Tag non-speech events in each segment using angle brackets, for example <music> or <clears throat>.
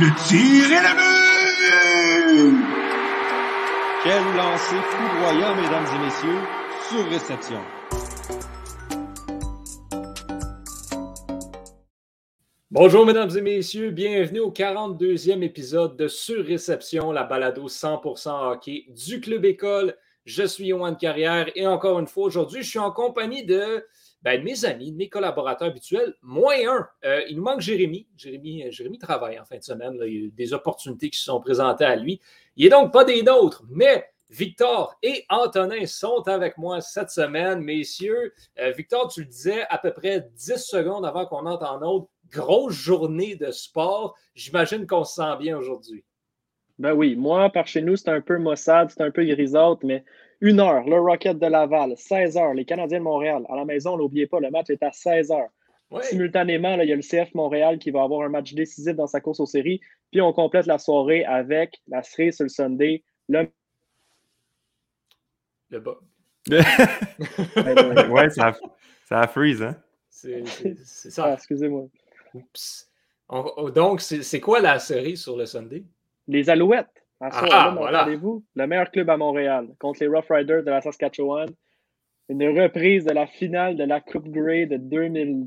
Le tir est le but! Quel lancer foudroyant, mesdames et messieurs, sur réception. Bonjour, mesdames et messieurs, bienvenue au 42e épisode de Surréception, la balado 100% hockey du Club École. Je suis Yohan Carrière et encore une fois, aujourd'hui, je suis en compagnie de, ben, mes amis, mes collaborateurs habituels, moins un. Euh, il nous manque Jérémy. Jérémy, euh, Jérémy travaille en fin de semaine. Il y a des opportunités qui se sont présentées à lui. Il n'est donc pas des nôtres, mais Victor et Antonin sont avec moi cette semaine. Messieurs, euh, Victor, tu le disais à peu près 10 secondes avant qu'on entre en autre. Grosse journée de sport. J'imagine qu'on se sent bien aujourd'hui. Ben oui, moi, par chez nous, c'est un peu maussade, c'est un peu grisâtre, mais une heure, le Rocket de Laval, 16 heures, les Canadiens de Montréal. À la maison, n'oubliez pas, le match est à 16 heures. Oui. Simultanément, là, il y a le CF Montréal qui va avoir un match décisif dans sa course aux séries. Puis on complète la soirée avec la série sur le Sunday. Le... Le bas. <laughs> ouais, ça a, ça freeze, hein? C'est c'est Ah, ça. excusez-moi. Oups. On- on- donc, c'est c'est quoi la série sur le Sunday? Les Alouettes. À Ah, ce voilà. m'entendez-vous? Le meilleur club à Montréal contre les Rough Riders de la Saskatchewan. Une reprise de la finale de la Coupe Grey de 2000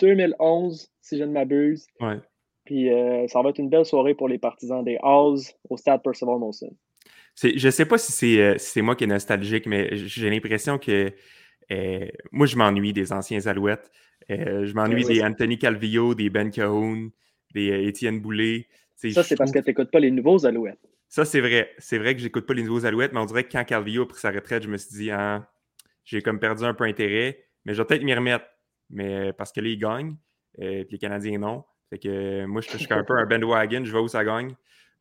2011, si je ne m'abuse. Ouais. Puis euh, ça va être une belle soirée pour les partisans des Halls au stade Percival Molson. Je sais pas si c'est euh, si c'est moi qui est nostalgique, mais j'ai l'impression que euh, moi, je m'ennuie des anciens Alouettes. Euh, je m'ennuie Oui. des Anthony Calvillo, des Ben Cahoon, des euh, Étienne Boulay. Ça, c'est parce que tu n'écoutes pas les nouveaux Alouettes. Ça, c'est vrai. C'est vrai que j'écoute pas les nouveaux Alouettes, mais on dirait que quand Calvillo a pris sa retraite, je me suis dit, ah, j'ai comme perdu un peu intérêt, mais je vais peut-être m'y remettre. Mais euh, parce que là, ils gagnent, euh, puis les Canadiens non. Fait que euh, moi, je suis un peu un bandwagon, je vais où ça gagne.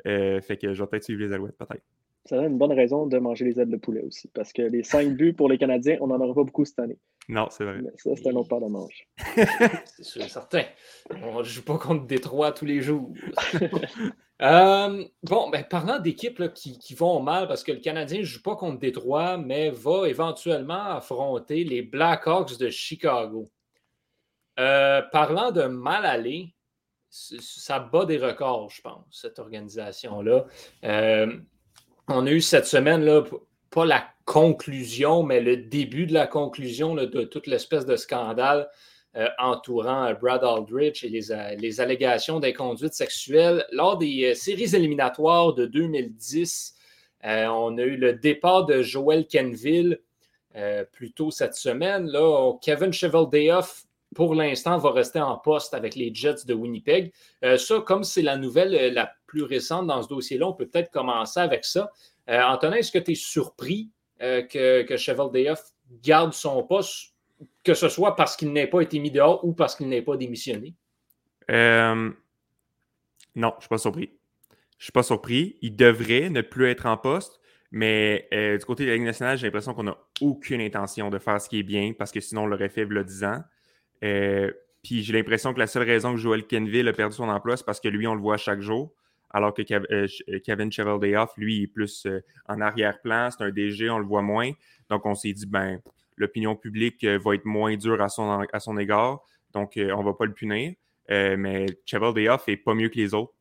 Euh, fait que je vais peut-être suivre les Alouettes, peut-être. Ça donne une bonne raison de manger les ailes de poulet aussi. Parce que les cinq buts pour les Canadiens, on n'en aura pas beaucoup cette année. Non, c'est vrai. Mais ça, c'est un autre part de manche. <laughs> C'est sûr et certain. On ne joue pas contre Détroit tous les jours. <laughs> Euh, bon, ben, parlant d'équipes qui, vont mal, parce que le Canadien ne joue pas contre Détroit, mais va éventuellement affronter les Blackhawks de Chicago. Euh, parlant de mal aller, ça bat des records, je pense, cette organisation-là. Euh, on a eu cette semaine, là, pas la conclusion, mais le début de la conclusion de toute l'espèce de scandale entourant euh, Brad Aldrich et les, euh, les allégations d'inconduite sexuelle. Lors des euh, séries éliminatoires de 2010, euh, on a eu le départ de Joel Kenville euh, plus tôt cette semaine. Là, Kevin Cheveldayoff, pour l'instant, va rester en poste avec les Jets de Winnipeg. Euh, ça, comme c'est la nouvelle euh, la plus récente dans ce dossier-là, on peut peut-être commencer avec ça. Euh, Antonin, est-ce que tu es surpris euh, que, que garde son poste, que ce soit parce qu'il n'ait pas été mis dehors ou parce qu'il n'ait pas démissionné? Euh, Non, je suis pas surpris. Je suis pas surpris. Il devrait ne plus être en poste, mais euh, du côté de la Ligue nationale, j'ai l'impression qu'on n'a aucune intention de faire ce qui est bien parce que sinon on l'aurait fait a 10 ans. Euh, Puis j'ai l'impression que la seule raison que Joel Kenville a perdu son emploi, c'est parce que lui, on le voit chaque jour. Alors que Kevin Cheveldayoff, lui, est plus en arrière-plan. C'est un DG, on le voit moins. Donc on s'est dit, ben, l'opinion publique euh, va être moins dure à son, à son égard. Donc euh, on va pas le punir. Euh, mais Cheveldayoff est pas mieux que les autres.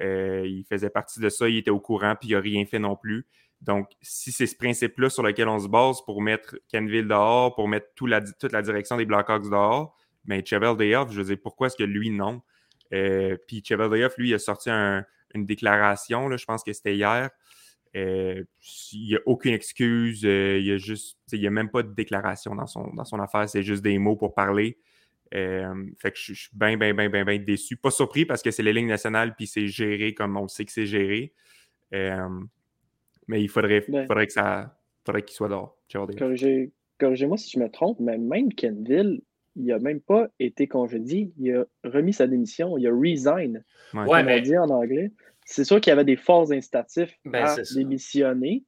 Il faisait partie de ça, il était au courant, puis il n'a rien fait non plus. Donc, si c'est ce principe-là sur lequel on se base pour mettre Kenville dehors, pour mettre toute la direction des Blackhawks dehors, mais Cheveldayoff, je veux dire, pourquoi est-ce que lui, non? Puis Cheveldayoff, lui, il a sorti un- une déclaration, je pense que c'était hier. Euh, il n'y a aucune excuse, euh, il y a juste, il n'y a même pas de déclaration dans son, dans son affaire, c'est juste des mots pour parler. Euh, fait que je suis bien, bien, bien, bien, bien déçu. Pas surpris parce que c'est les lignes nationales puis c'est géré comme on le sait que c'est géré. Euh, mais il faudrait, Ben. faudrait que ça faudrait qu'il soit dehors. Corrigez- Corrigez-moi si je me trompe, mais même Kenville, il n'a même pas été congédié. Il a remis sa démission. Il a resign, Ouais. Ouais, comme mais- on dit en anglais. C'est sûr qu'il y avait des forts incitatifs Ben, à démissionner.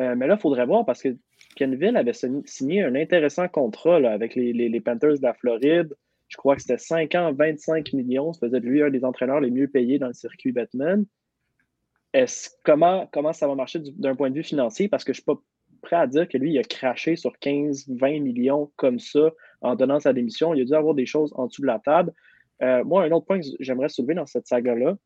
Euh, mais là, il faudrait voir parce que Kenville avait sign- signé un intéressant contrat là, avec les, les- les Panthers de la Floride. Je crois que c'était 5 ans, 25 millions. Ça faisait de lui un des entraîneurs les mieux payés dans le circuit Batman. Est-ce, comment, comment ça va marcher du- d'un point de vue financier? Parce que je ne suis pas prêt à dire que lui, il a craché sur 15, 20 millions comme ça en donnant sa démission. Il a dû avoir des choses en dessous de la table. Euh, moi, un autre point que j'aimerais soulever dans cette saga-là,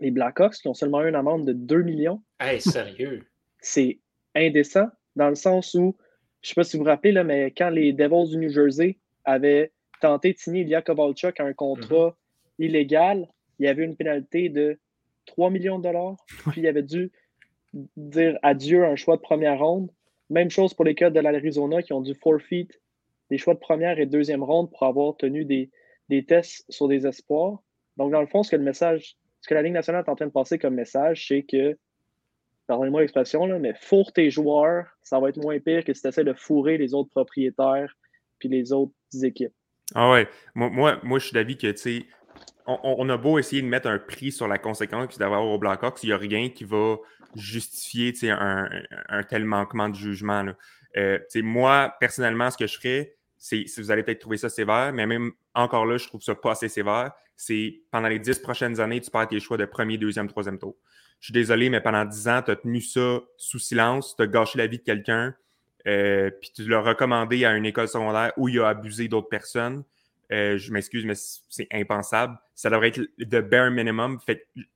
Les Blackhawks qui ont seulement eu une amende de 2 millions. Hey, sérieux? <laughs> C'est indécent dans le sens où, je ne sais pas si vous vous rappelez, là, mais quand les Devils du New Jersey avaient tenté de signer Ilya Kovalchuk à un contrat illégal, il y avait une pénalité de 3 millions de dollars. Puis il avait dû dire adieu à un choix de première ronde. Même chose pour les cas de l'Arizona qui ont dû forfeit des choix de première et deuxième ronde pour avoir tenu des, des tests sur des espoirs. Donc, dans le fond, ce que le message, ce que la Ligue nationale est en train de passer comme message, c'est que, pardonnez-moi l'expression, mais fourre tes joueurs, ça va être moins pire que si tu essaies de fourrer les autres propriétaires puis les autres équipes. Ah ouais. Moi, moi, moi je suis d'avis que, tu sais, on, a beau essayer de mettre un prix sur la conséquence qu'il d'avoir au Blackhawks, il n'y a rien qui va justifier un, un, tel manquement de jugement. Euh, moi, personnellement, ce que je ferais, c'est, si vous allez peut-être trouver ça sévère, mais même encore là, je trouve ça pas assez sévère, c'est pendant les dix prochaines années, tu perds tes choix de premier, deuxième, troisième tour. Je suis désolé, mais pendant dix ans, tu as tenu ça sous silence, tu as gâché la vie de quelqu'un, euh, puis tu l'as recommandé à une école secondaire où il a abusé d'autres personnes. Euh, je m'excuse, mais c'est impensable. Ça devrait être le bare minimum, fait qu'ils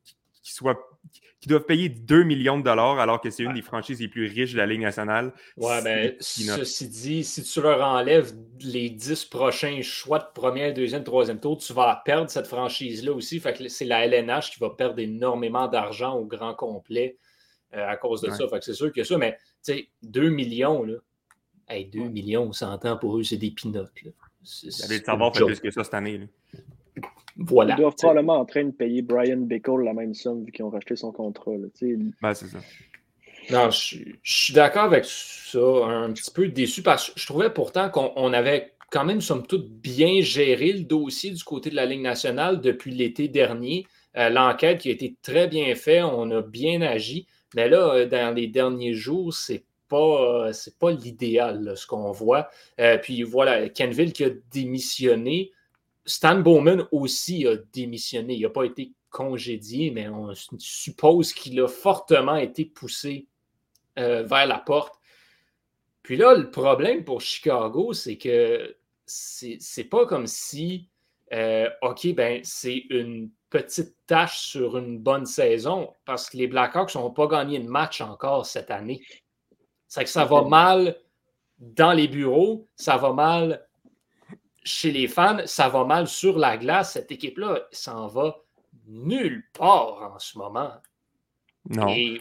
soit qui doivent payer 2 millions de dollars alors que c'est une des franchises les plus riches de la Ligue nationale. Ouais, ben, ceci dit, si tu leur enlèves les 10 prochains choix de première, deuxième, troisième tour, tu vas perdre cette franchise-là aussi. Fait que c'est la LNH qui va perdre énormément d'argent au grand complet euh, à cause de ça. Fait que c'est sûr que ça, mais tu sais, 2 millions, là. 2 millions, on s'entend pour eux, c'est des pinottes. Allez savoir faire plus que ça cette année. Voilà. Ils doivent probablement en train de payer Brian Bickle la même somme vu qu'ils ont racheté son contrat. ben, c'est ça. Non, je, suis d'accord avec ça, un petit peu déçu parce que je trouvais pourtant qu'on avait quand même, somme toute, bien géré le dossier du côté de la Ligue nationale depuis l'été dernier. Euh, l'enquête qui a été très bien faite, on a bien agi. Mais là, euh, dans les derniers jours, c'est pas, c'est pas l'idéal, ce qu'on voit. Euh, puis voilà, Kenville qui a démissionné. Stan Bowman aussi a démissionné. Il n'a pas été congédié, mais on suppose qu'il a fortement été poussé euh, vers la porte. Puis là, le problème pour Chicago, c'est que c'est pas comme si, euh, OK, ben c'est une petite tâche sur une bonne saison, parce que les Blackhawks n'ont pas gagné de match encore cette année. C'est que ça va mal dans les bureaux, ça va mal chez les fans, ça va mal sur la glace. Cette équipe-là s'en va nulle part en ce moment. Non. Et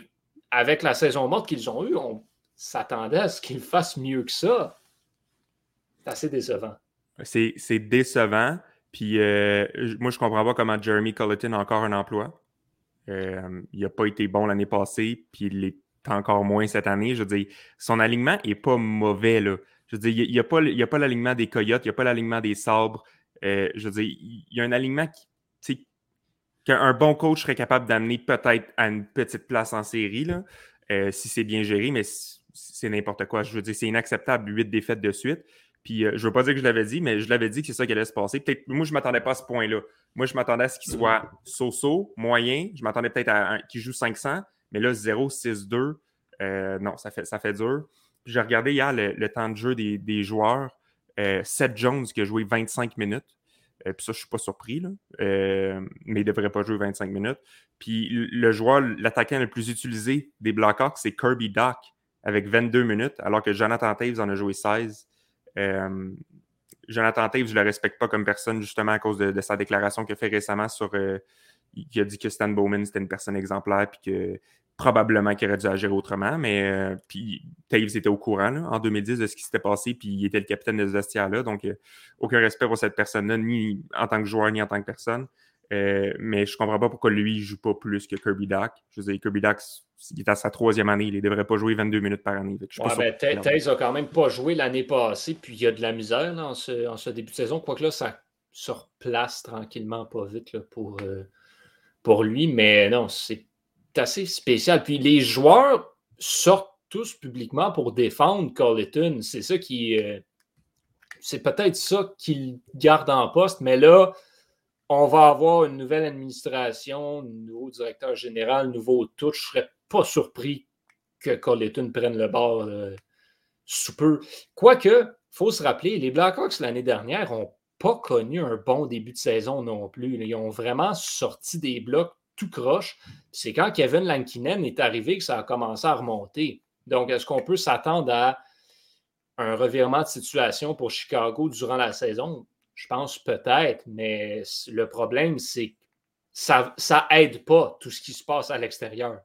avec la saison morte qu'ils ont eue, on s'attendait à ce qu'ils fassent mieux que ça. C'est assez décevant. C'est décevant. Puis euh, moi, je comprends pas comment Jeremy Colleton a encore un emploi. Euh, il n'a pas été bon l'année passée, puis il est encore moins cette année. Je veux dire, son alignement n'est pas mauvais. Là. Je veux dire, il n'y a, a, pas l'alignement des Coyotes, il n'y a pas l'alignement des Sabres. Euh, je veux dire, il y a un alignement qui, qu'un bon coach serait capable d'amener peut-être à une petite place en série, là, euh, si c'est bien géré, mais c'est n'importe quoi. Je veux dire, c'est inacceptable, huit défaites de suite. Puis euh, je ne veux pas dire que je l'avais dit, mais je l'avais dit que c'est ça qui allait se passer. Peut-être, moi, je ne m'attendais pas à ce point-là. Moi, je m'attendais à ce qu'il soit so-so, moyen. Je m'attendais peut-être à qu'il joue 500, mais là, 0, 6, 2, non, ça fait, ça fait dur. J'ai regardé hier le, temps de jeu des, joueurs. Euh, Seth Jones qui a joué 25 minutes. Euh, puis ça, je ne suis pas surpris, là. Euh, mais il ne devrait pas jouer 25 minutes. Puis le joueur, l'attaquant le plus utilisé des Blackhawks, c'est Kirby Dock avec 22 minutes, alors que Jonathan Taves en a joué 16. Jonathan Taves, je ne le respecte pas comme personne, justement à cause de, sa déclaration qu'il a fait récemment sur. il a dit que Stan Bowman, c'était une personne exemplaire, puis que probablement qu'il aurait dû agir autrement, mais euh, puis Taves était au courant en 2010 de ce qui s'était passé, puis il était le capitaine de ce vestiaire-là, donc euh, aucun respect pour cette personne-là, ni en tant que joueur, ni en tant que personne. Euh, mais je comprends pas pourquoi lui ne joue pas plus que Kirby Duck. Je veux dire, Kirby Duck, il est à sa troisième année, il ne devrait pas jouer 22 minutes par année. Ouais, ben, Taves a quand même pas joué l'année passée, puis il y a de la misère en, ce, début de saison, quoique là, ça se replace tranquillement, pas vite pour, pour lui, mais non, c'est assez spécial. Puis les joueurs sortent tous publiquement pour défendre Colleton. C'est ça qui. Euh, c'est peut-être ça qu'ils gardent en poste, mais là, on va avoir une nouvelle administration, nouveau directeur général, nouveau tout. Je ne serais pas surpris que Colleton prenne le bord euh, sous peu. Quoique, il faut se rappeler, les Blackhawks l'année dernière n'ont pas connu un bon début de saison non plus. Ils ont vraiment sorti des blocs tout croche. C'est quand Kevin Lankinen est arrivé que ça a commencé à remonter. Donc, est-ce qu'on peut s'attendre à un revirement de situation pour Chicago durant la saison? Je pense peut-être, mais le problème, c'est que ça, ça aide pas tout ce qui se passe à l'extérieur.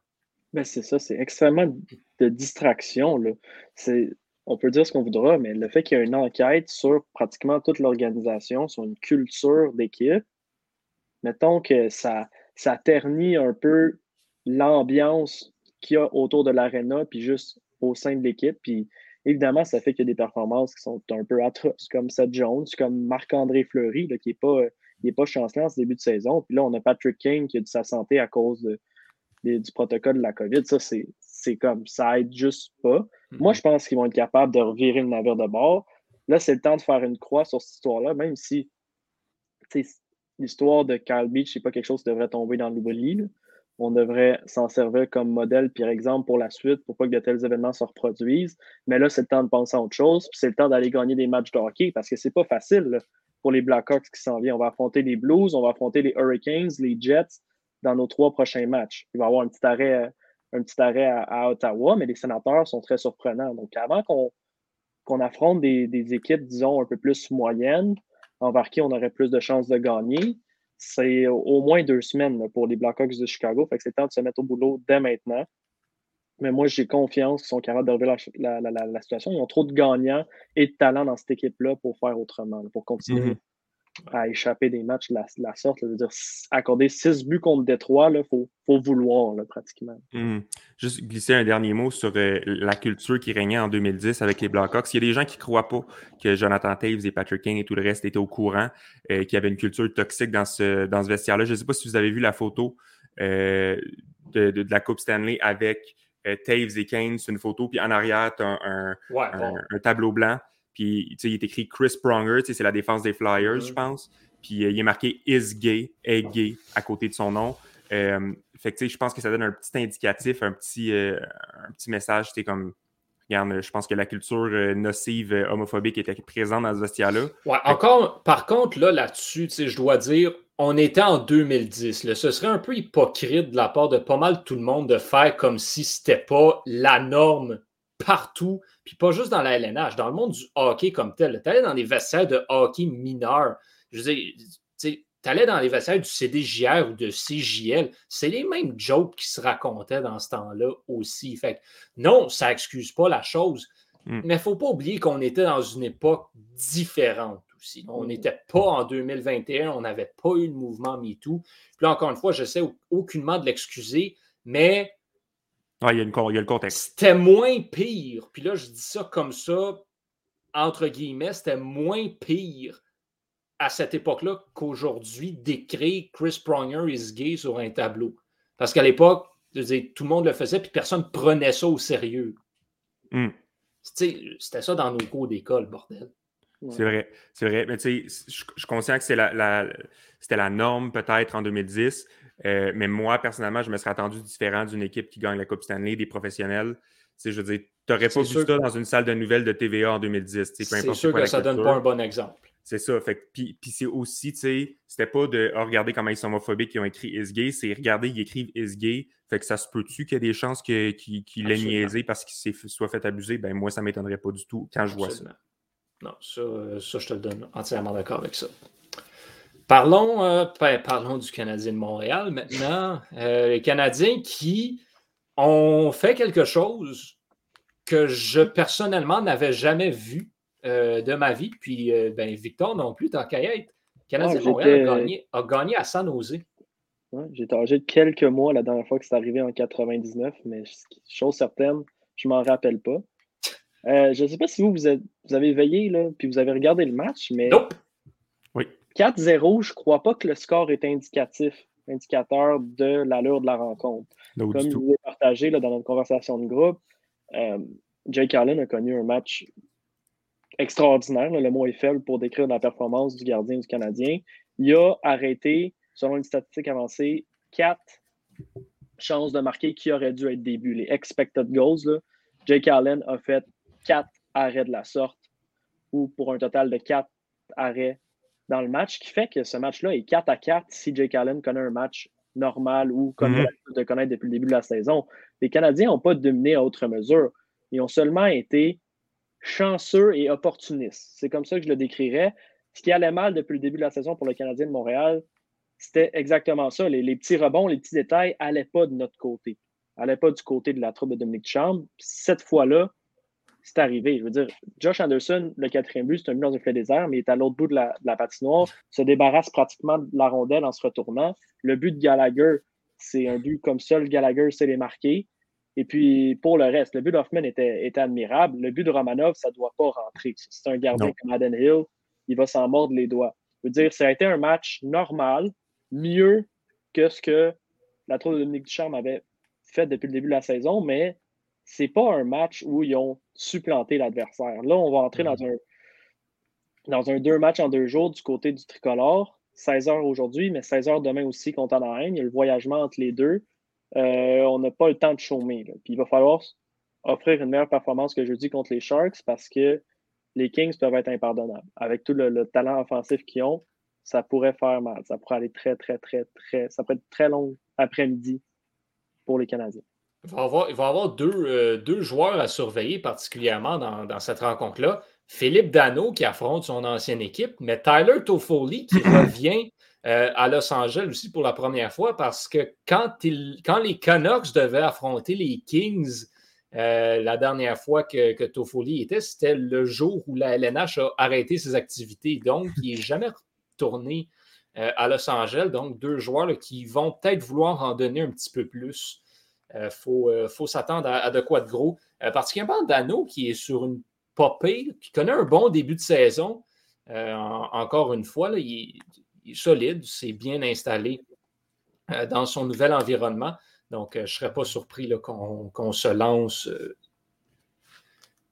Mais c'est ça, c'est extrêmement de distraction. Là. On peut dire ce qu'on voudra, mais le fait qu'il y ait une enquête sur pratiquement toute l'organisation, sur une culture d'équipe, mettons que ça, ça ternit un peu l'ambiance qu'il y a autour de l'aréna, puis juste au sein de l'équipe. Puis évidemment, ça fait qu'il y a des performances qui sont un peu atroces, comme Seth Jones, comme Marc-André Fleury, qui n'est pas, pas chancelant en ce début de saison. Puis là, on a Patrick King qui a dû sa santé à cause du protocole de la COVID. Ça, c'est comme ça aide juste pas. Moi, mm-hmm. je pense qu'ils vont être capables de revirer le navire de bord. Là, c'est le temps de faire une croix sur cette histoire-là, même si l'histoire de Kyle Beach, c'est pas quelque chose qui devrait tomber dans l'oubli on devrait s'en servir comme modèle, par exemple, pour la suite, pour pas que de tels événements se reproduisent. Mais là, c'est le temps de penser à autre chose, puis c'est le temps d'aller gagner des matchs de hockey parce que c'est pas facile pour les Blackhawks qui s'en viennent. On va affronter les Blues, on va affronter les Hurricanes, les Jets dans nos trois prochains matchs. Il va y avoir un petit arrêt, un petit arrêt à, Ottawa, mais les sénateurs sont très surprenants. Donc, avant qu'on affronte des, des, équipes, disons, un peu plus moyennes, qui on aurait plus de chances de gagner, c'est au moins deux semaines pour les Blackhawks de Chicago. Fait que c'est temps de se mettre au boulot dès maintenant. Mais moi, j'ai confiance qu'ils sont capables de relever la, situation. Ils ont trop de gagnants et de talent dans cette équipe-là pour faire autrement, pour continuer mm-hmm à échapper des matchs de la, sorte. Je veux dire, accorder six buts contre Détroit, il faut, vouloir pratiquement. Hmm. Juste glisser un dernier mot sur euh, la culture qui régnait en 2010 avec les Blackhawks. Il y a des gens qui ne croient pas que Jonathan Taves et Patrick King et tout le reste étaient au courant euh, qu'il y avait une culture toxique dans ce, dans ce vestiaire-là. Je ne sais pas si vous avez vu la photo euh, de, la Coupe Stanley avec Taves et Kane. C'est une photo, puis en arrière, tu as un tableau blanc. Puis, il est écrit Chris Pronger, c'est la défense des Flyers, je pense. Puis, euh, il est marqué is gay, est gay à côté de son nom. Euh, fait que, je pense que ça donne un petit indicatif, un petit, euh, un petit message. C'est comme, regarde, je pense que la culture nocive homophobique était présente dans ce vestiaire-là. Ouais, encore, par contre, là, là-dessus, je dois dire, on était en 2010. Ce serait un peu hypocrite de la part de pas mal tout le monde de faire comme si c'était pas la norme partout, puis pas juste dans la LNH, dans le monde du hockey comme tel. Tu allais dans les vestiaires de hockey mineurs. Je veux dire, tu allais dans les vestiaires du CDJR ou de CJL, c'est les mêmes jokes qui se racontaient dans ce temps-là aussi. Fait non, ça n'excuse pas la chose, hmm. mais il ne faut pas oublier qu'on était dans une époque différente aussi. On n'était pas en 2021, on n'avait pas eu le mouvement MeToo. Puis là, encore une fois, je sais aucunement de l'excuser, mais il, y a le contexte. C'était moins pire. Puis là, je dis ça comme ça, entre guillemets, c'était moins pire à cette époque-là qu'aujourd'hui d'écrire Chris Pronger is gay sur un tableau. Parce qu'à l'époque, tout le monde le faisait, puis personne ne prenait ça au sérieux. Hmm. C'était ça dans nos cours d'école, bordel. C'est vrai, c'est vrai. Mais tu sais, je suis conscient que c'était la, c'était la norme peut-être en 2010. Euh, mais moi, personnellement, je me serais attendu différent d'une équipe qui gagne la Coupe Stanley, des professionnels. je veux dire, tu n'aurais pas vu ça dans une salle de nouvelles de TVA en 2010. C'est sûr que ça ne donne pas un bon exemple. C'est ça. Fait, puis, c'est aussi, tu sais, c'était pas de oh, regarder comment ils sont homophobiques qui ont écrit is gay, c'est regarder, ils écrivent is gay. Fait que ça se peut-tu qu'il y ait des chances qu'il qu l'ait niaisé parce qu'il soit fait abuser? Ben moi, ça ne m'étonnerait pas du tout quand je vois ça. Non, ça, ça, je te le donne entièrement d'accord avec ça. Parlons, euh, ben, parlons du Canadien de Montréal maintenant. Euh, les Canadiens qui ont fait quelque chose que je personnellement n'avais jamais vu euh, de ma vie. Puis ben, Victor non plus, tant qu'à être. Le Canadien de Montréal a gagné, à San Jose. J'étais âgé de quelques mois la dernière fois que c'est arrivé en 99, mais chose certaine, je ne m'en rappelle pas. je ne sais pas si vous, vous, avez veillé, là, puis vous avez regardé le match, mais. Nope. 4-0, je ne crois pas que le score est indicatif, indicateur de l'allure de la rencontre. Comme je vous ai partagé dans notre conversation de groupe, euh, Jake Allen a connu un match extraordinaire. le mot est faible pour décrire la performance du gardien du Canadien. Il a arrêté, selon une statistique avancée, quatre chances de marquer qui auraient dû être début. Les expected goals, Jake Allen a fait quatre arrêts de la sorte, ou pour un total de quatre arrêts dans le match, qui fait que ce match-là est 4 à 4 si Jake Allen connaît un match normale ou comme on de connaître depuis le début de la saison. Les Canadiens n'ont pas dominé à autre mesure. Ils ont seulement été chanceux et opportunistes. C'est comme ça que je le décrirais. Ce qui allait mal depuis le début de la saison pour le Canadien de Montréal, c'était exactement ça. Les, les petits rebonds, les petits détails n'allaient pas de notre côté. N'allaient pas du côté de la troupe de Dominique Chambre. Cette fois-là, c'est arrivé. Je veux dire, Josh Anderson, le quatrième but, c'est un but dans un filet désert, mais il est à l'autre bout de la, de la patinoire, se débarrasse pratiquement de la rondelle en se retournant. Le but de Gallagher, c'est un but comme seul Gallagher sait les marquer. Et puis, pour le reste, le but d'Hoffman était, était admirable. Le but de Romanov, ça ne doit pas rentrer. C'est un gardien Non. comme Aden Hill, il va s'en mordre les doigts. Je veux dire, ça a été un match normal, mieux que ce que la troupe de Dominique Ducharme avait fait depuis le début de la saison, mais c'est pas un match où ils ont supplanté l'adversaire. Là, on va entrer dans un dans un deux matchs en deux jours du côté du tricolore. 16 heures aujourd'hui, mais 16 heures demain aussi contre Anaheim. Il y a le voyagement entre les deux. Euh, on n'a pas le temps de chômer. là. Puis il va falloir offrir une meilleure performance que jeudi contre les Sharks parce que les Kings peuvent être impardonnables. Avec tout le, le talent offensif qu'ils ont, ça pourrait faire mal. Ça pourrait aller très, très, très, très. Ça pourrait être très long après-midi pour les Canadiens. Il va y avoir, il va avoir deux, euh, deux joueurs à surveiller particulièrement dans, dans cette rencontre-là. Philippe Dano qui affronte son ancienne équipe, mais Tyler Toffoli qui <clears throat> revient euh, à Los Angeles aussi pour la première fois parce que quand, il- quand les Canucks devaient affronter les Kings euh, la dernière fois que, que Toffoli était, c'était le jour où la LNH a arrêté ses activités. Donc, il n'est jamais retourné euh, à Los Angeles. Donc, deux joueurs là, qui vont peut-être vouloir en donner un petit peu plus. Il faut, euh, faut s'attendre à, à de quoi de gros. Euh, particulièrement Dano qui est sur une popée, qui connaît un bon début de saison. Euh, en- encore une fois, là, il, est, il est solide, c'est bien installé euh, dans son nouvel environnement. Donc, euh, je ne serais pas surpris là, qu'on qu'on se lance. euh,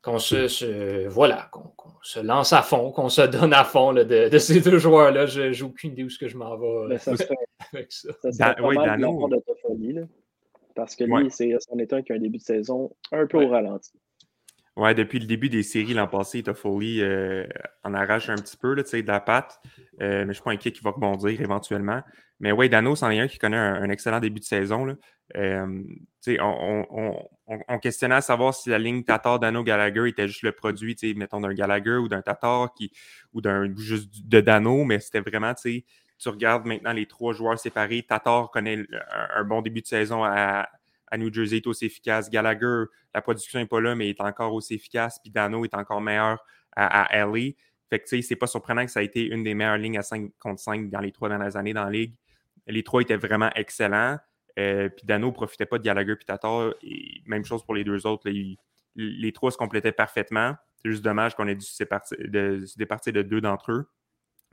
qu'on se, se- voilà, qu'on qu'on se lance à fond, qu'on se donne à fond là, de, de ces deux joueurs-là. Je n'ai aucune idée où ce que je m'en vais euh, ça serait, <laughs> avec ça. ça serait Dan- pas oui, mal de la Dano. part de Toffoli, là. Parce que lui, Ouais. c'est c'en est un qui a un début de saison un peu Ouais. au ralenti. Ouais, depuis le début des séries l'an passé, Toffoli euh, en arrache un petit peu là, de la patte. Euh, mais je suis pas inquiet qu'il va rebondir éventuellement. Mais ouais, Dano, c'en est un qui connaît un, un excellent début de saison. Là. Euh, tu sais, on, on- on- on questionnait à savoir si la ligne Tatar, Dano, Gallagher était juste le produit, tu sais, mettons, d'un Gallagher ou d'un Tatar qui, ou d'un juste de Dano, mais c'était vraiment, tu regardes maintenant les trois joueurs séparés. Tatar connaît un, bon début de saison à, New Jersey, est aussi efficace. Gallagher, la production n'est pas là, mais est encore aussi efficace. Puis Dano est encore meilleur à, à LA. Fait que, tu sais, c'est pas surprenant que ça a été une des meilleures lignes à 5 contre 5 dans les trois dernières années dans la ligue. Les trois étaient vraiment excellents. Euh, puis Dano ne profitait pas de Gallagher puis Tatar. Même chose pour les deux autres. les trois se complétaient parfaitement. C'est juste dommage qu'on ait dû se, se départir de deux d'entre eux.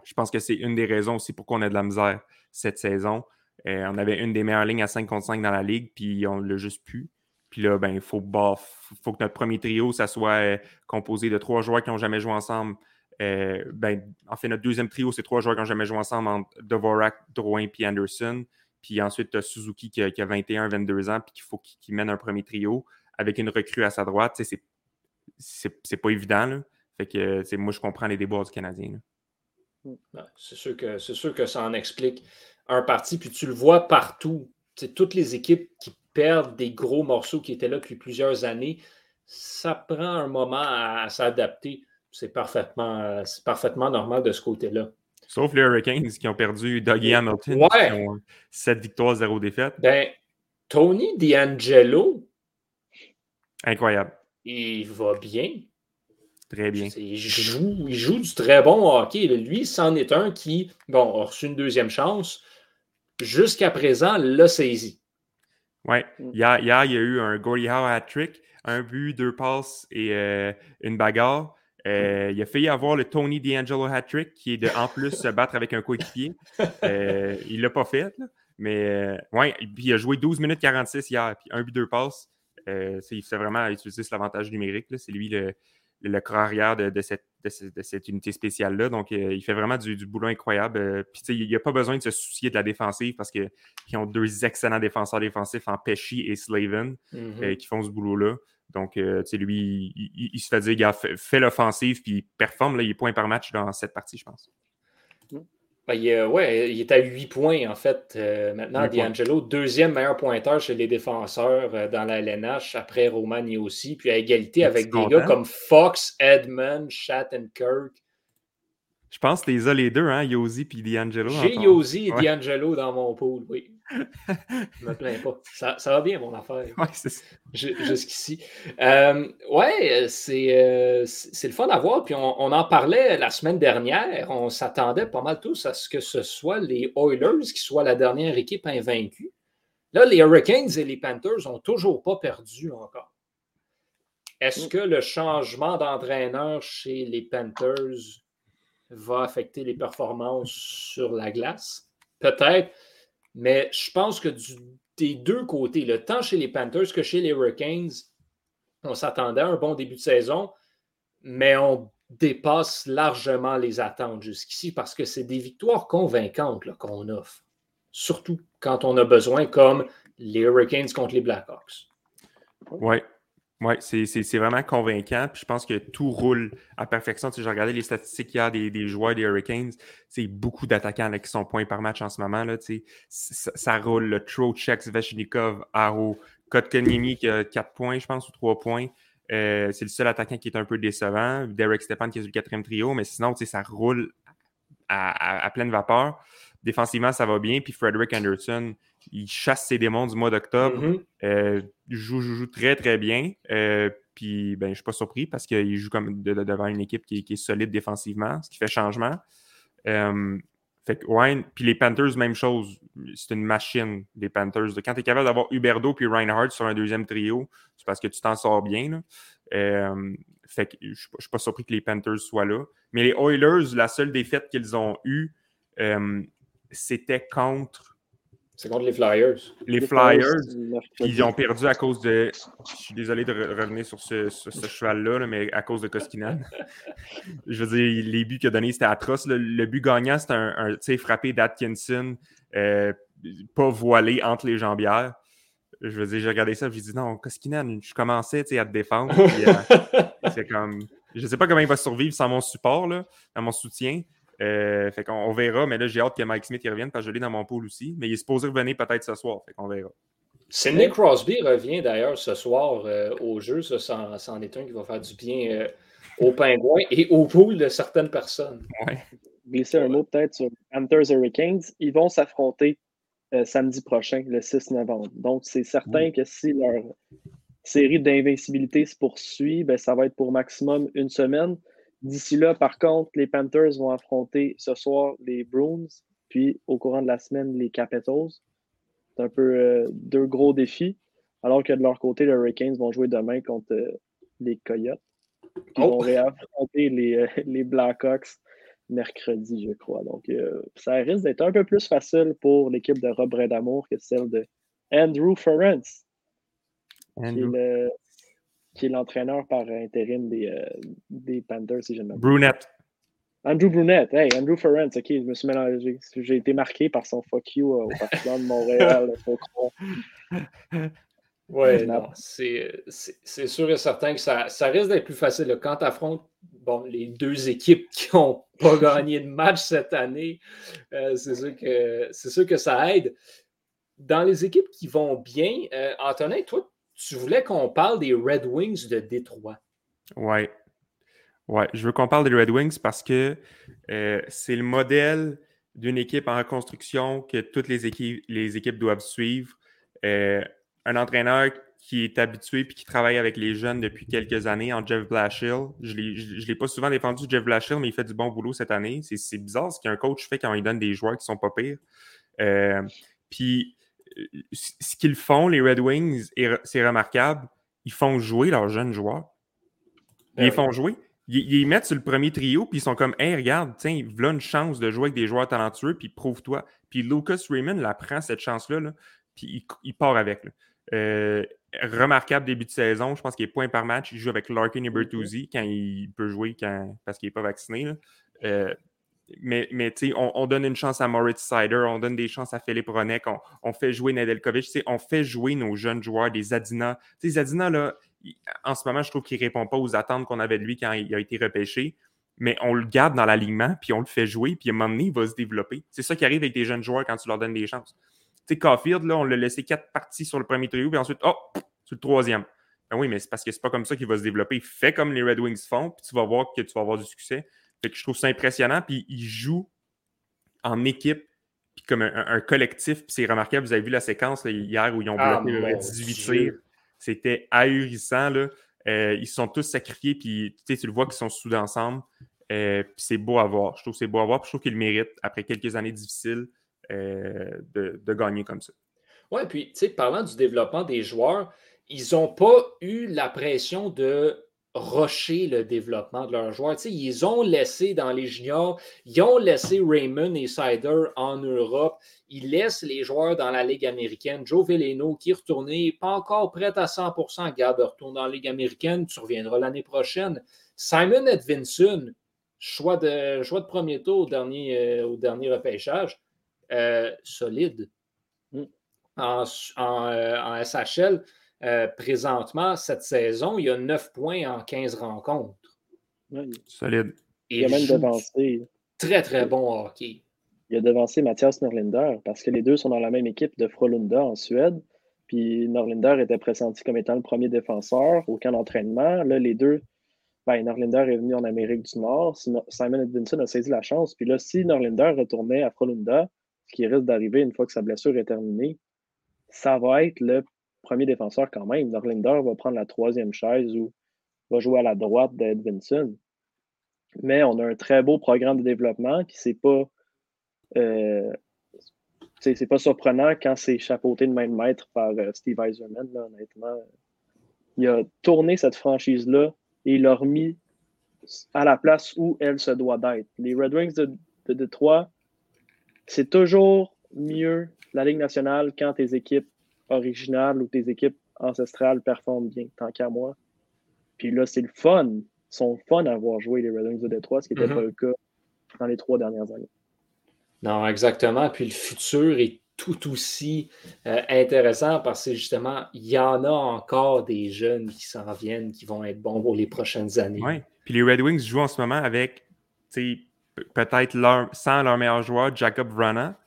Je pense que c'est une des raisons aussi pourquoi on a de la misère cette saison. Euh, on avait une des meilleures lignes à 5 contre 5 dans la ligue, puis on l'a juste pu. Puis là, ben, il faut, bah, faut que notre premier trio, ça soit euh, composé de trois joueurs qui n'ont jamais joué ensemble. Euh, ben, en fait, notre deuxième trio, c'est trois joueurs qui n'ont jamais joué ensemble entre Dvorak, Drouin puis Anderson. Puis ensuite, tu as Suzuki qui a, qui a 21, 22 ans, puis qu'il faut qu'il mène un premier trio avec une recrue à sa droite. C'est- pas évident. Fait que, moi, je comprends les déboires du Canadien. C'est sûr, que, c'est sûr que ça en explique un parti. Puis tu le vois partout. Toutes les équipes qui perdent des gros morceaux qui étaient là depuis plusieurs années. Ça prend un moment à, à s'adapter. C'est parfaitement, c'est parfaitement normal de ce côté-là. Sauf les Hurricanes qui ont perdu Dougie Hamilton. Ouais. Qui ont 7 victoires, 0 défaites. Ben, Tony D'Angelo, Incroyable. il va bien. Très bien. C'est- Il joue, il joue du très bon hockey. Lui, c'en est un qui, bon, a reçu une deuxième chance. Jusqu'à présent, l'a saisi. Ouais. Mm. Hier, hier, il y a eu un Gordie Howe hat-trick, un but, deux passes et euh, une bagarre. Euh, il a failli avoir le Tony D'Angelo hat-trick, qui est de en plus se battre avec un coéquipier. <laughs> Euh, il l'a pas fait, là. mais ouais, puis il a joué 12 minutes 46 hier, puis un but, deux passes. C'est- il fait vraiment utiliser cet avantage numérique. là. C'est lui le, le, corps arrière de, de cette, de, ce- de cette unité spéciale-là. Donc, euh, il fait vraiment du, du boulot incroyable. Euh, puis, tu sais, il n'y a pas besoin de se soucier de la défensive parce qu'ils ont deux excellents défenseurs défensifs en Pesci et Slaven Mhm. euh, qui font ce boulot-là. Donc, euh, tu sais, lui, il, il- il se fait dire, gars, fais, l'offensive, puis il performe. Là, il est point par match dans cette partie, je pense. Ben, il, euh, ouais, il est à 8 points, en fait, euh, maintenant, D'Angelo. Deuxième meilleur pointeur chez les défenseurs euh, dans la LNH, après Roman aussi. Puis à égalité avec des gars comme Fox, Edmund, Shattenkirk. Je pense que tu les as les deux, hein, Yosi et D'Angelo. J'ai Yosi et D'Angelo dans mon pool, oui. Je <laughs> me plains pas. Ça, va bien, mon affaire. Ouais, c'est Jusqu'ici. Euh, ouais, c'est, euh, c'est le fun à voir. Puis on, en parlait la semaine dernière. On s'attendait pas mal tous à ce que ce soit les Oilers qui soient la dernière équipe invaincue. Là, les Hurricanes et les Panthers n'ont toujours pas perdu encore. Est-ce mm. que le changement d'entraîneur chez les Panthers va affecter les performances sur la glace? Peut-être. Mais je pense que des deux côtés, le tant chez les Panthers que chez les Hurricanes, on s'attendait à un bon début de saison, mais on dépasse largement les attentes jusqu'ici parce que c'est des victoires convaincantes qu'on offre. Surtout quand on a besoin, comme les Hurricanes contre les Blackhawks. Oui, oui, c'est vraiment convaincant. Puis je pense que tout roule à perfection. Tu sais, j'ai regardé les statistiques hier des, des joueurs des Hurricanes. C'est beaucoup d'attaquants qui sont points par match en ce moment. Là, tu sais, ça, roule. Le Trocheck, Svechnikov, Aro, Kotkaniemi qui a 4 points, je pense, ou 3 points. Euh, c'est le seul attaquant qui est un peu décevant. Derek Stepan qui est sur le quatrième trio. Mais sinon, tu sais, ça roule à pleine vapeur. Défensivement, ça va bien. Puis Frederick Anderson, il chasse ses démons du mois d'octobre. Euh, il joue, joue, très, très bien. Euh, puis, ben, je ne suis pas surpris parce qu'il joue comme devant une équipe qui, est solide défensivement, ce qui fait changement. Euh, fait que, puis les Panthers, même chose. C'est une machine, les Panthers. Quand tu es capable d'avoir Huberdo puis Reinhardt sur un deuxième trio, c'est parce que tu t'en sors bien. fait que je ne suis pas surpris que les Panthers soient là. Mais les Oilers, la seule défaite qu'ils ont eue, c'était contre c'est contre les Flyers. Les, Flyers, ils ont perdu à cause de. Je suis désolé de revenir sur ce, cheval-là, mais à cause de Koskinen. <laughs> je veux dire, les buts qu'il a donnés, c'était atroce. Le, but gagnant, c'était un, un frappé d'Atkinson, euh, pas voilé entre les jambières. Je veux dire, j'ai regardé ça, je me dit non, Koskinen, je commençais à te défendre. Euh, <laughs> c'est comme. Je sais pas comment il va survivre sans mon support, là, sans mon soutien. Euh, fait qu'on verra, mais là, j'ai hâte que Mike Smith y revienne parce que je l'ai dans mon pool aussi. Mais il est supposé revenir peut-être ce soir. Fait qu'on verra. Sidney Crosby revient d'ailleurs ce soir euh, au jeu. Ça, c'en est un qui va faire du bien euh, aux pingouins et au pool de certaines personnes. Ouais. Glisser un mot peut-être sur Panthers Hurricanes. Ils vont s'affronter samedi prochain, le 6 novembre. Donc, c'est certain que si leur série d'invincibilité se poursuit, ben, ça va être pour maximum une semaine. D'ici là, par contre, les Panthers vont affronter ce soir les Bruins, puis au courant de la semaine, les Capitals. C'est un peu euh, deux gros défis. Alors que de leur côté, les Hurricanes vont jouer demain contre euh, les Coyotes. Ils vont oh! réaffronter les, euh, <laughs> les, Blackhawks mercredi, je crois. Donc, ça risque d'être un peu plus facile pour l'équipe de Rob d'amour que celle de Andrew Ference, qui est l'entraîneur par intérim des, euh, des Panthers, si je ne Brunette. Andrew Brunette. Hey, Andrew Ferrance. OK, je me suis mélangé. J'ai été marqué par son fuck you euh, au Partisan de Montréal. Oui, <laughs> c'est sûr et certain que ça, ça risque d'être plus facile. Quand tu affrontes bon, les deux équipes qui n'ont pas gagné de match cette année, euh, c'est sûr, que, sûr que ça aide. Dans les équipes qui vont bien, Antonin, toi, tu voulais qu'on parle des Red Wings de Détroit. Oui. Ouais, je veux qu'on parle des Red Wings parce que euh, c'est le modèle d'une équipe en reconstruction que toutes les équipes, les équipes doivent suivre. Euh, un entraîneur qui est habitué et qui travaille avec les jeunes depuis quelques années en Jeff Blashill. Je ne l'ai pas souvent défendu, Jeff Blashill, mais il fait du bon boulot cette année. C'est bizarre ce qu'un coach fait quand il donne des joueurs qui sont pas pires. Euh, puis ce qu'ils font, les Red Wings, c'est remarquable. Ils font jouer leurs jeunes joueurs. Ben ils font jouer. Ils, ils, mettent sur le premier trio, puis ils sont comme, hey, regarde, tiens, voilà une chance de jouer avec des joueurs talentueux, puis prouve-toi. Puis Lucas Raymond la prend, cette chance-là, puis il, part avec. Euh, remarquable début de saison. Je pense qu'il est point par match. Il joue avec Larkin et Bertuzzi quand il peut jouer quand, parce qu'il n'est pas vacciné. Euh, mais, on, on, donne une chance à Moritz Sider, on donne des chances à Philippe Ronek, on, fait jouer Nedeljkovic, on fait jouer nos jeunes joueurs, des Zadina. Zadina, là, en ce moment, je trouve qu'il ne répond pas aux attentes qu'on avait de lui quand il a été repêché. mais on le garde dans l'alignement, puis on le fait jouer, puis à un moment donné, il va se développer. C'est ça qui arrive avec tes jeunes joueurs quand tu leur donnes des chances. Tu Caulfield, là, on l'a laissé quatre parties sur le premier trio, puis ensuite, oh, sur le troisième. Ben oui, mais c'est parce que c'est pas comme ça qu'il va se développer. Fais comme les Red Wings font, puis tu vas voir que tu vas avoir du succès. Fait que je trouve ça impressionnant, puis il joue en équipe, puis comme un, collectif, puis c'est remarquable. Vous avez vu la séquence hier où ils ont Ah, bloqué mon 18 Dieu. tirs. C'était ahurissant, là. Euh, ils se sont tous sacrifiés, puis tu le vois qu'ils sont soudés ensemble. Euh, puis c'est beau à voir. Je trouve que c'est beau à voir. Puis je trouve qu'ils le méritent, après quelques années difficiles, euh, de, de gagner comme ça. Oui, puis, tu sais, parlant du développement des joueurs, ils n'ont pas eu la pression de rusher le développement de leurs joueurs. Ils ont laissé dans les juniors, ils ont laissé Raymond et Sider en Europe. Ils laissent les joueurs dans la Ligue américaine. Joe Veleno, qui est retourné, pas encore prêt à 100% Garde, retourne dans la Ligue américaine, tu reviendras l'année prochaine. Simon Edvinson, choix de, premier tour au dernier, euh, dernier repêchage, euh, solide. En, euh, en SHL, euh, présentement, cette saison, il y a 9 points en 15 rencontres. Solide. il a même devancé. très, très bon hockey. Il a devancé Mathias Norlinder parce que les deux sont dans la même équipe de Frolunda en Suède. Puis Norlinder était pressenti comme étant le premier défenseur au camp d'entraînement. Là, les deux, ben, Norlinder est venu en Amérique du Nord. Simo- Simon Edvinson a saisi la chance. Puis là, si Norlinder retournait à Frolunda, ce qui risque d'arriver une fois que sa blessure est terminée, ça va être le premier défenseur quand même. Norlinder va prendre la troisième chaise ou va jouer à la droite d'Edvinson. Mais on a un très beau programme de développement qui c'est pas euh, c'est pas surprenant quand c'est chapeauté de main de maître par euh, Steve Eiserman, là, honnêtement. Il a tourné cette franchise-là et il l'a remis à la place où elle se doit d'être. Les Red Wings de, de Détroit, c'est toujours mieux la Ligue nationale quand tes équipes originales ou tes équipes ancestrales performent bien, tant qu'à moi. Puis là, c'est le fun. Ils sont fun à voir jouer les Red Wings de Détroit, ce qui n'était Mhm. pas le cas dans les trois dernières années. Non, exactement. Puis le futur est tout aussi euh, intéressant parce que justement, il y en a encore des jeunes qui s'en viennent, qui vont être bons pour les prochaines années. Ouais. Puis les Red Wings jouent en ce moment avec, tu sais, pe- peut-être leur, sans leur meilleur joueur, Jacob Vrana.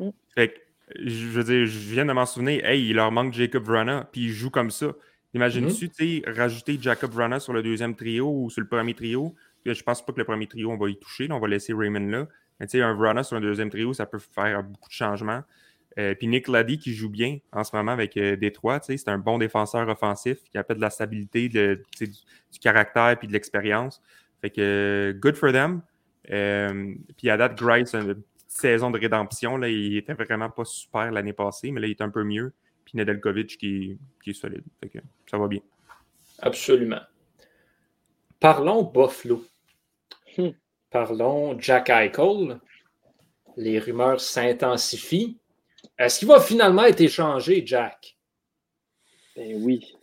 Mm. Fait que, je veux dire, je viens de m'en souvenir, hey, il leur manque Jacob Vrana, puis ils jouent comme ça. Imagines-tu, tu sais, rajouter Jacob Vrana sur le deuxième trio ou sur le premier trio? Je pense pas que le premier trio, on va y toucher, là, on va laisser Raymond là. Mais tu sais, un Vrana sur un deuxième trio, ça peut faire beaucoup de changements. Euh, puis Nick Laddy qui joue bien en ce moment avec euh, Détroit, c'est un bon défenseur offensif qui appelle de la stabilité, de- du, du caractère puis de l'expérience. Fait que euh, good for them. Euh, puis à date, Grice, saison de rédemption, là, il était vraiment pas super l'année passée, mais là, il est un peu mieux. Puis Nedeljkovic qui, qui est solide. Fait que ça va bien. Absolument. Parlons Buffalo. Hmm. Parlons Jack Eichel. Les rumeurs s'intensifient. Est-ce qu'il va finalement être échangé, Jack? Ben oui.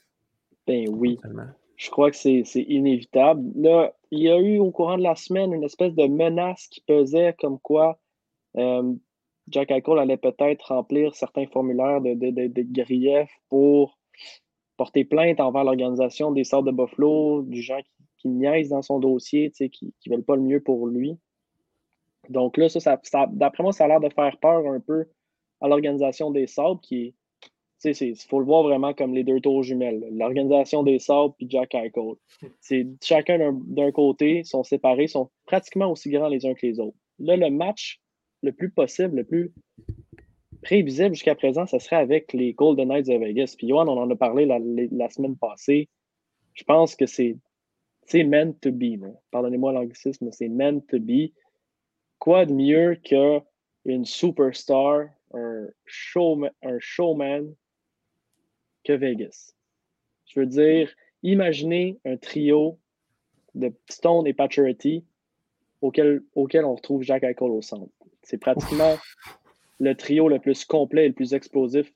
Ben oui. Totalement. Je crois que c'est c'est inévitable. Là, il y a eu au courant de la semaine une espèce de menace qui pesait comme quoi euh, Jack Eichel allait peut-être remplir certains formulaires de, de, pour porter plainte envers l'organisation des Sorts de Buffalo, du gens qui, qui dans son dossier, qui ne veulent pas le mieux pour lui. Donc là, ça, d'après moi, ça a l'air de faire peur un peu à l'organisation des Sabres qui il faut le voir vraiment comme les deux tours jumelles. L'organisation des Sabres puis Jack Eichel. C'est chacun d'un côté, sont séparés, sont pratiquement aussi grands les uns que les autres. Là, le match le plus possible, le plus prévisible jusqu'à présent, ce serait avec les Golden Knights de Vegas. Puis Johan, on en a parlé la, semaine passée. Je pense que c'est meant to be. Pardonnez-moi l'anglicisme, c'est meant to be. Quoi de mieux qu'une superstar, un showman, un showman que Vegas? Je veux dire, imaginez un trio de Stone et Pacioretty auquel, auquel on retrouve Jack Eichel au centre. C'est pratiquement le trio le plus complet et le plus explosif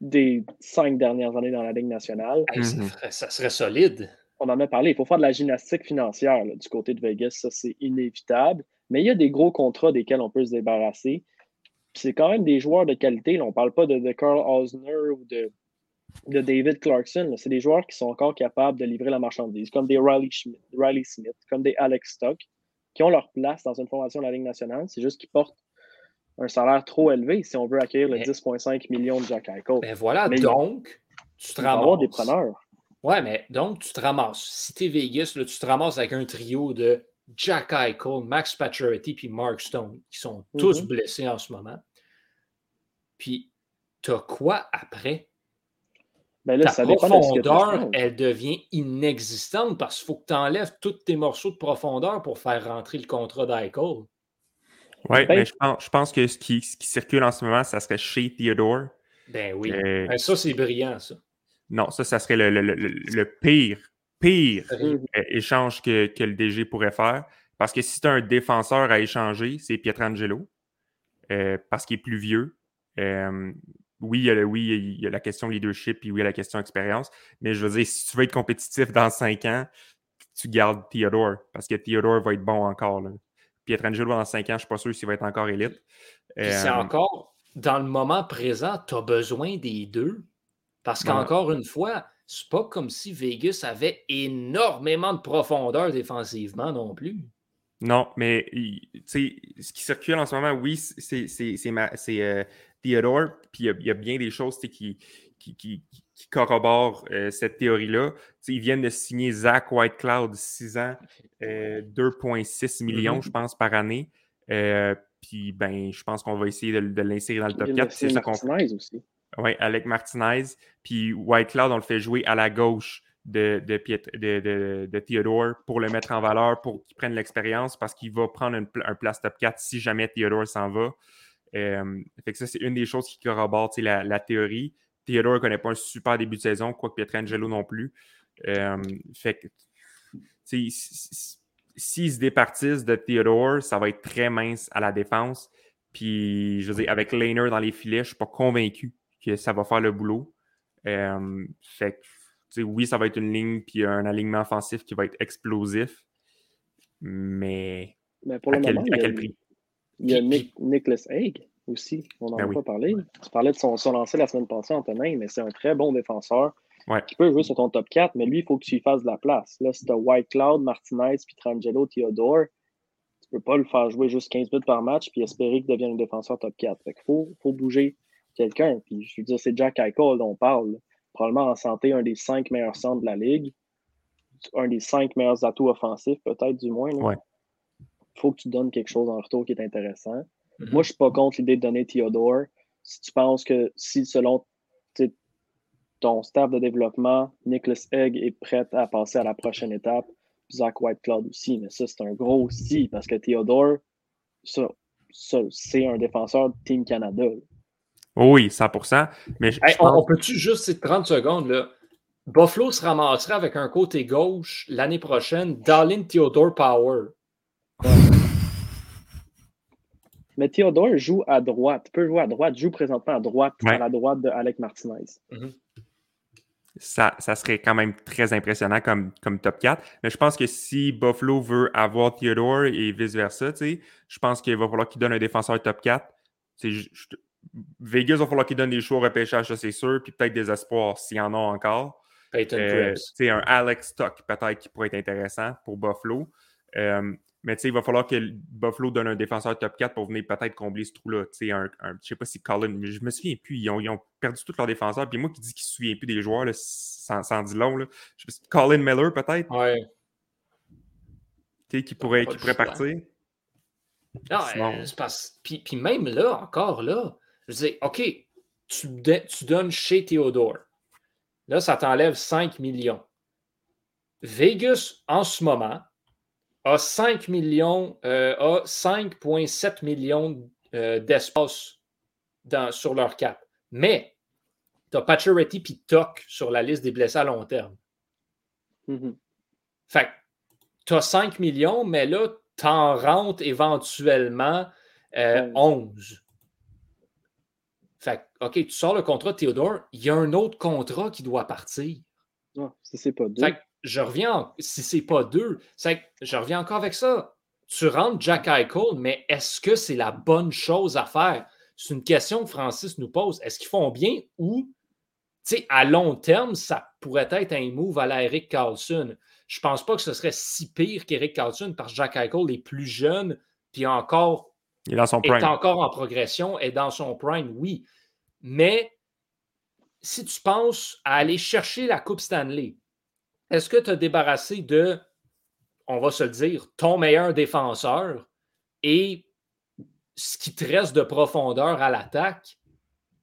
des cinq dernières années dans la Ligue nationale. Hey, ça, Mhm. ferait- ça serait solide. On en a parlé, il faut faire de la gymnastique financière là, du côté de Vegas, ça c'est inévitable. Mais il y a des gros contrats desquels on peut se débarrasser. C'est quand même des joueurs de qualité. là. On ne parle pas de, de Carl Osner ou de de David Clarkson. C'est des joueurs qui sont encore capables de livrer la marchandise, comme des Riley, Riley Smith, comme des Alex Stock, qui ont leur place dans une formation de la Ligue nationale. C'est juste qu'ils portent un salaire trop élevé si on veut accueillir le 10,5 millions de Jack Eichel. Ben voilà, donc, tu te ramasses. avoir des preneurs. Ouais, mais donc, tu te ramasses. Si tu es Vegas, là, tu te ramasses avec un trio de Jack Eichel, Max Pacioretty puis Mark Stone, qui sont tous Mhm. blessés en ce moment. Puis, t'as quoi après? Ben là, Ta ça dépend de ce que tu profondeur, elle devient inexistante parce qu'il faut que tu enlèves tous tes morceaux de profondeur pour faire rentrer le contrat d'Eichel. Oui, Ben- mais je pense, je pense que ce qui, ce qui circule en ce moment, ça serait chez Theodore. Ben oui. Euh, Ben, ça, c'est brillant, ça. non, ça, ça serait le, le- le- le pire, pire euh, échange que, que le DG pourrait faire. Parce que si tu as un défenseur à échanger, c'est Pietrangelo. euh, parce qu'il est plus vieux. Euh, oui, il y, a, le- oui, il y a la question leadership, puis oui, il y a la question expérience. Mais je veux dire, si tu veux être compétitif dans cinq ans, tu gardes Theodore. Parce que Theodore va être bon encore. Là. Pietrangelo dans cinq ans, je ne suis pas sûr s'il va être encore élite. Puis c'est Euh, encore, dans le moment présent, tu as besoin des deux. Parce Ouais. qu'encore une fois, c'est pas comme si Vegas avait énormément de profondeur défensivement non plus. Non, mais ce qui circule en ce moment, oui, c'est, euh, Theodore, puis il y a- il y, a bien des choses qui, qui, qui, qui corroborent euh, cette théorie-là. Ils viennent de signer Zach Whitecloud, 6 ans, euh, 2,6 millions, Mhm. je pense, par année. Euh, puis, ben, je pense qu'on va essayer de, de l'insérer dans le top vient de 4. C'est Martinez aussi. oui, Alec Martinez. Puis Whitecloud, on le fait jouer à la gauche de, de, Piet- de, de- de Theodore pour le mettre en valeur, pour qu'il prenne l'expérience, parce qu'il va prendre une un place top 4 si jamais Theodore s'en va. Euh, fait que ça, c'est une des choses qui corrobore la, la théorie. Theodore ne connaît pas un super début de saison, quoique Pietrangelo non plus. Euh, fait que, s'ils se départissent de Theodore, ça va être très mince à la défense. Puis, je veux dire, avec Laner dans les filets, je ne suis pas convaincu que ça va faire le boulot. Euh, fait que, oui, ça va être une ligne puis un alignement offensif qui va être explosif. Mais Mais pour à le quel, moment, à il y a, quel prix? Il y a Nick- Nicholas Haig aussi. On n'en Ben a oui. pas parlé. Tu parlais de son, son lancer la semaine passée, Antonin, mais c'est un très bon défenseur Ouais. qui peut jouer sur ton top 4, mais lui, il faut que tu lui fasses de la place. Là, si tu as White Cloud, Martinez, puis Trangelo, Theodore, tu peux pas le faire jouer juste 15 minutes par match puis espérer qu'il devienne un défenseur top 4. Fait qu'il faut, faut bouger quelqu'un. Puis je veux dire, c'est Jack Eichel dont on parle. là. Probablement en santé, un des cinq meilleurs centres de la ligue. Un des cinq meilleurs atouts offensifs, peut-être du moins. Il Ouais. Faut que tu donnes quelque chose en retour qui est intéressant. Mhm. Moi, je suis pas contre l'idée de donner Theodore. Si tu penses que si, selon ton staff de développement, Nicholas Egg est prêt à passer à la prochaine étape, Zach Whitecloud aussi, mais ça, c'est un gros si, parce que Theodore, ça, ça, c'est un défenseur de Team Canada. oui, 100%. Mais je, Hey, je on, pense- on peut-tu juste c'est 30 secondes là? Buffalo se ramasserait avec un côté gauche l'année prochaine, Darlene Theodore Power. Mais Theodore joue à droite, peut jouer à droite, joue présentement à droite, Ouais. à la droite de Alec Martinez. ça, ça serait quand même très impressionnant comme, comme top 4. Mais je pense que si Buffalo veut avoir Theodore et vice-versa, tu sais, je pense qu'il va falloir qu'il donne un défenseur top 4. Tu sais, je- je- Vegas va falloir qu'il donne des choix au repêchage, ça c'est sûr, puis peut-être des espoirs s'il y en a encore. Peyton Euh, un Alex Stock peut-être qui pourrait être intéressant pour Buffalo. Euh, mais il va falloir que Buffalo donne un défenseur top 4 pour venir peut-être combler ce trou-là. Un, un- je sais pas si Colin, mais je me souviens plus. Ils ont, ils ont perdu tous leurs défenseurs. Puis moi qui dis qu'il ne se souvient plus des joueurs, là, sans, sans dit long. Là. Je sais pas si- Colin Miller peut-être, Ouais. qui pourrait, qui pourrait choix. partir. Non, Sinon- euh, c'est parce- Puis, puis même là, encore là, je dis, OK, tu, de- tu donnes chez Theodore. Là, ça t'enlève 5 millions. Vegas, en ce moment, a 5 millions, euh, a 5,7 millions euh, d'espace sur leur cap. Mais tu as Pacioretty et Toc sur la liste des blessés à long terme. Mhm. Fait que tu as 5 millions, mais là, tu en rentres éventuellement euh, 11. Fait que, OK, tu sors le contrat de Théodore, il y a un autre contrat qui doit partir. Ah, si c'est pas deux. Fait que je reviens, en- si c'est pas deux, c'est que je reviens encore avec ça. Tu rentres Jack Eichel, mais est-ce que c'est la bonne chose à faire? C'est une question que Francis nous pose. Est-ce qu'ils font bien ou, tu sais, à long terme, ça pourrait être un move à la Eric Carlson? Je pense pas que ce serait si pire qu'Eric Carlson parce que Jack Eichel est plus jeune, puis encore, Il est dans son est prime. encore en progression, est dans son prime, oui. Mais si tu penses à aller chercher la Coupe Stanley, est-ce que tu as débarrassé de, on va se le dire, ton meilleur défenseur et ce qui te reste de profondeur à l'attaque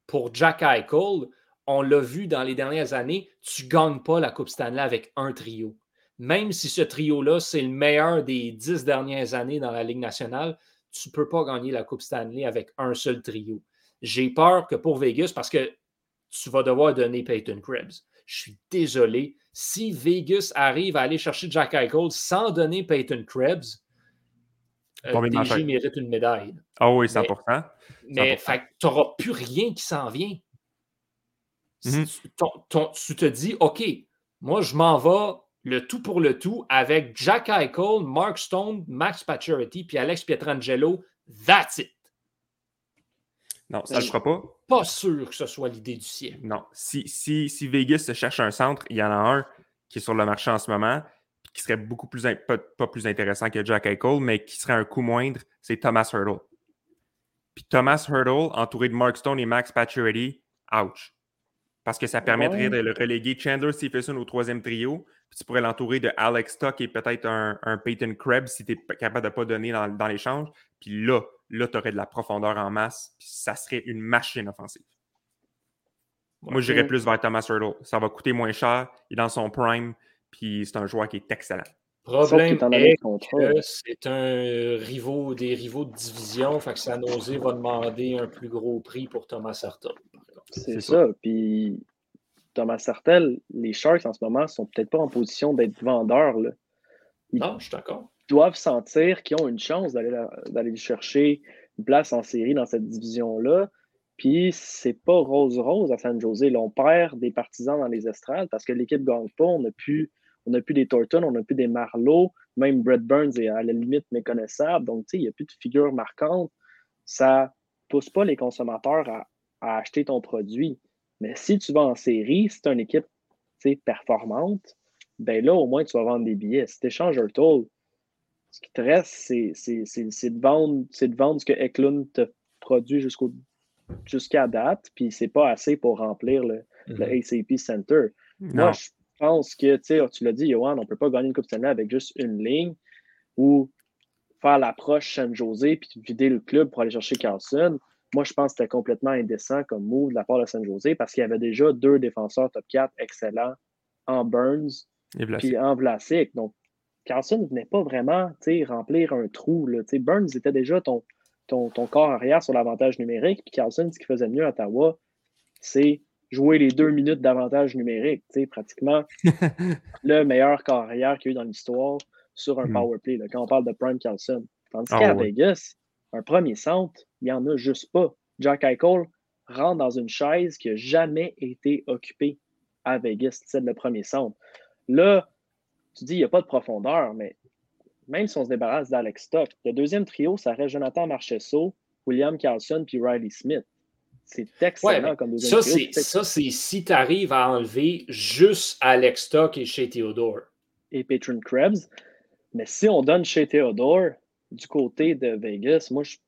pour Jack Eichel? On l'a vu dans les dernières années, tu ne gagnes pas la Coupe Stanley avec un trio. Même si ce trio-là, c'est le meilleur des dix dernières années dans la Ligue nationale, tu ne peux pas gagner la Coupe Stanley avec un seul trio. J'ai peur que pour Vegas, parce que tu vas devoir donner Peyton Krebs. Je suis désolé. Si Vegas arrive à aller chercher Jack Eichel sans donner Peyton Krebs, euh, DG mérite une médaille. Ah oui, 100%. Mais 100%. tu n'auras plus rien qui s'en vient. Si Mhm. tu, ton- ton- tu te dis, OK, moi, je m'en vais le tout pour le tout avec Jack Eichel, Mark Stone, Max Pacioretty, puis Alex Pietrangelo. That's it. Non, ça ne le fera pas. Pas sûr que ce soit l'idée du siècle. Non. Si, si, si Vegas se cherche un centre, il y en a un qui est sur le marché en ce moment, qui serait beaucoup plus, pas, pas plus intéressant que Jack Eichel, mais qui serait un coût moindre, c'est Thomas Hurdle. Puis Thomas Hurdle, entouré de Mark Stone et Max Pacioretty, ouch. Parce que ça permettrait Ouais. de le reléguer Chandler Stephenson au troisième trio, puis tu pourrais l'entourer de Alex Stock et peut-être un, un Peyton Krebs si tu es capable de ne pas donner dans, dans l'échange. Puis là, là, tu aurais de la profondeur en masse, puis ça serait une machine offensive. Moi, j'irais plus vers Thomas Hurdle. Ça va coûter moins cher, il est dans son prime, puis c'est un joueur qui est excellent. Problème est que c'est un rivaux, des rivaux de division, fait que San Jose va demander un plus gros prix pour Thomas Hartel. par exemple. C'est C'est ça. Puis Thomas Sartel, les Sharks en ce moment sont peut-être pas en position d'être vendeurs. Là. Non, je suis d'accord. Doivent sentir qu'ils ont une chance d'aller chercher une place en série dans cette division-là. Puis c'est pas rose-rose à San Jose. Là, on perd des partisans dans les estrades parce que l'équipe ne gagne pas. On n'a plus, plus des Thornton, on n'a plus des Marlowe. Même Brett Burns est à la limite méconnaissable. Donc, il n'y a plus de figures marquantes. Ça pousse pas les consommateurs à, acheter ton produit. Mais si tu vas en série, si tu une équipe performante, ben là, au moins, tu vas vendre des billets. Si tu échanges un toll, ce qui te reste, c'est, c'est, c'est, c'est de, vendre, c'est de vendre ce que Eklund te produit jusqu'au, jusqu'à date, puis c'est pas assez pour remplir le, le ACP Center. Non. Moi, je pense que, tu l'as dit, Johan, on ne peut pas gagner une Coupe Stanley avec juste une ligne ou faire l'approche San José puis vider le club pour aller chercher Carlson. Moi, je pense que c'était complètement indécent comme move de la part de San José parce qu'il y avait déjà deux défenseurs top 4 excellents en Burns Et puis en Vlasic. Donc, Carlson ne venait pas vraiment tu sais, remplir un trou. Là. Tu sais, Burns était déjà ton, ton, ton corps arrière sur l'avantage numérique. Puis Carlson, ce qu'il faisait mieux à Ottawa, c'est jouer les deux minutes d'avantage numérique. Tu sais, pratiquement <laughs> le meilleur corps arrière qu'il y a eu dans l'histoire sur un Mm. power play, là, quand on parle de Prime Carlson. Tandis Ah qu'à ouais. Vegas, un premier centre, il n'y en a juste pas. Jack Eichel rentre dans une chaise qui n'a jamais été occupée à Vegas, c'est le premier centre. Là, tu dis, il n'y a pas de profondeur, mais même si on se débarrasse d'Alex Stock, le deuxième trio, ça reste Jonathan Marchesso, William Carlson puis Riley Smith. C'est excellent Ouais, comme deuxième Ça, trio. ça, c'est si tu arrives à enlever juste Alex Stock et chez Theodore. et Patron Krebs. Mais si on donne chez Theodore, du côté de Vegas, moi, je suis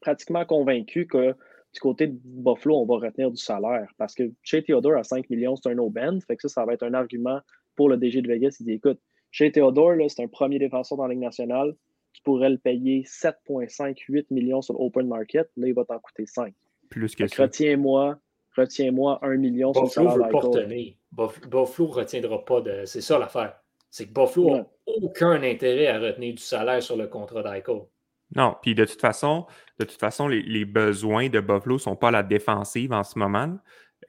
pratiquement convaincu que du côté de Buffalo, on va retenir du salaire. Parce que chez Theodore, à 5 millions, c'est un no-bend. Fait que ça, ça va être un argument pour le DG de Vegas. Il dit écoute, chez Theodore, là, c'est un premier défenseur dans la Ligue nationale. Tu pourrais le payer 7,58 millions sur l'open market. Là, il va t'en coûter 5. Plus que ça. retiens-moi, retiens-moi 1 million sur le Buffalo ne salaire veut pas retenir. Buff- Buffalo ne retiendra pas de. C'est ça l'affaire. C'est que Buffalo n'a aucun intérêt à retenir du salaire sur le contrat d'Eichel. Non, puis de toute façon, de toute façon, les, les besoins de Buffalo ne sont pas à la défensive en ce moment.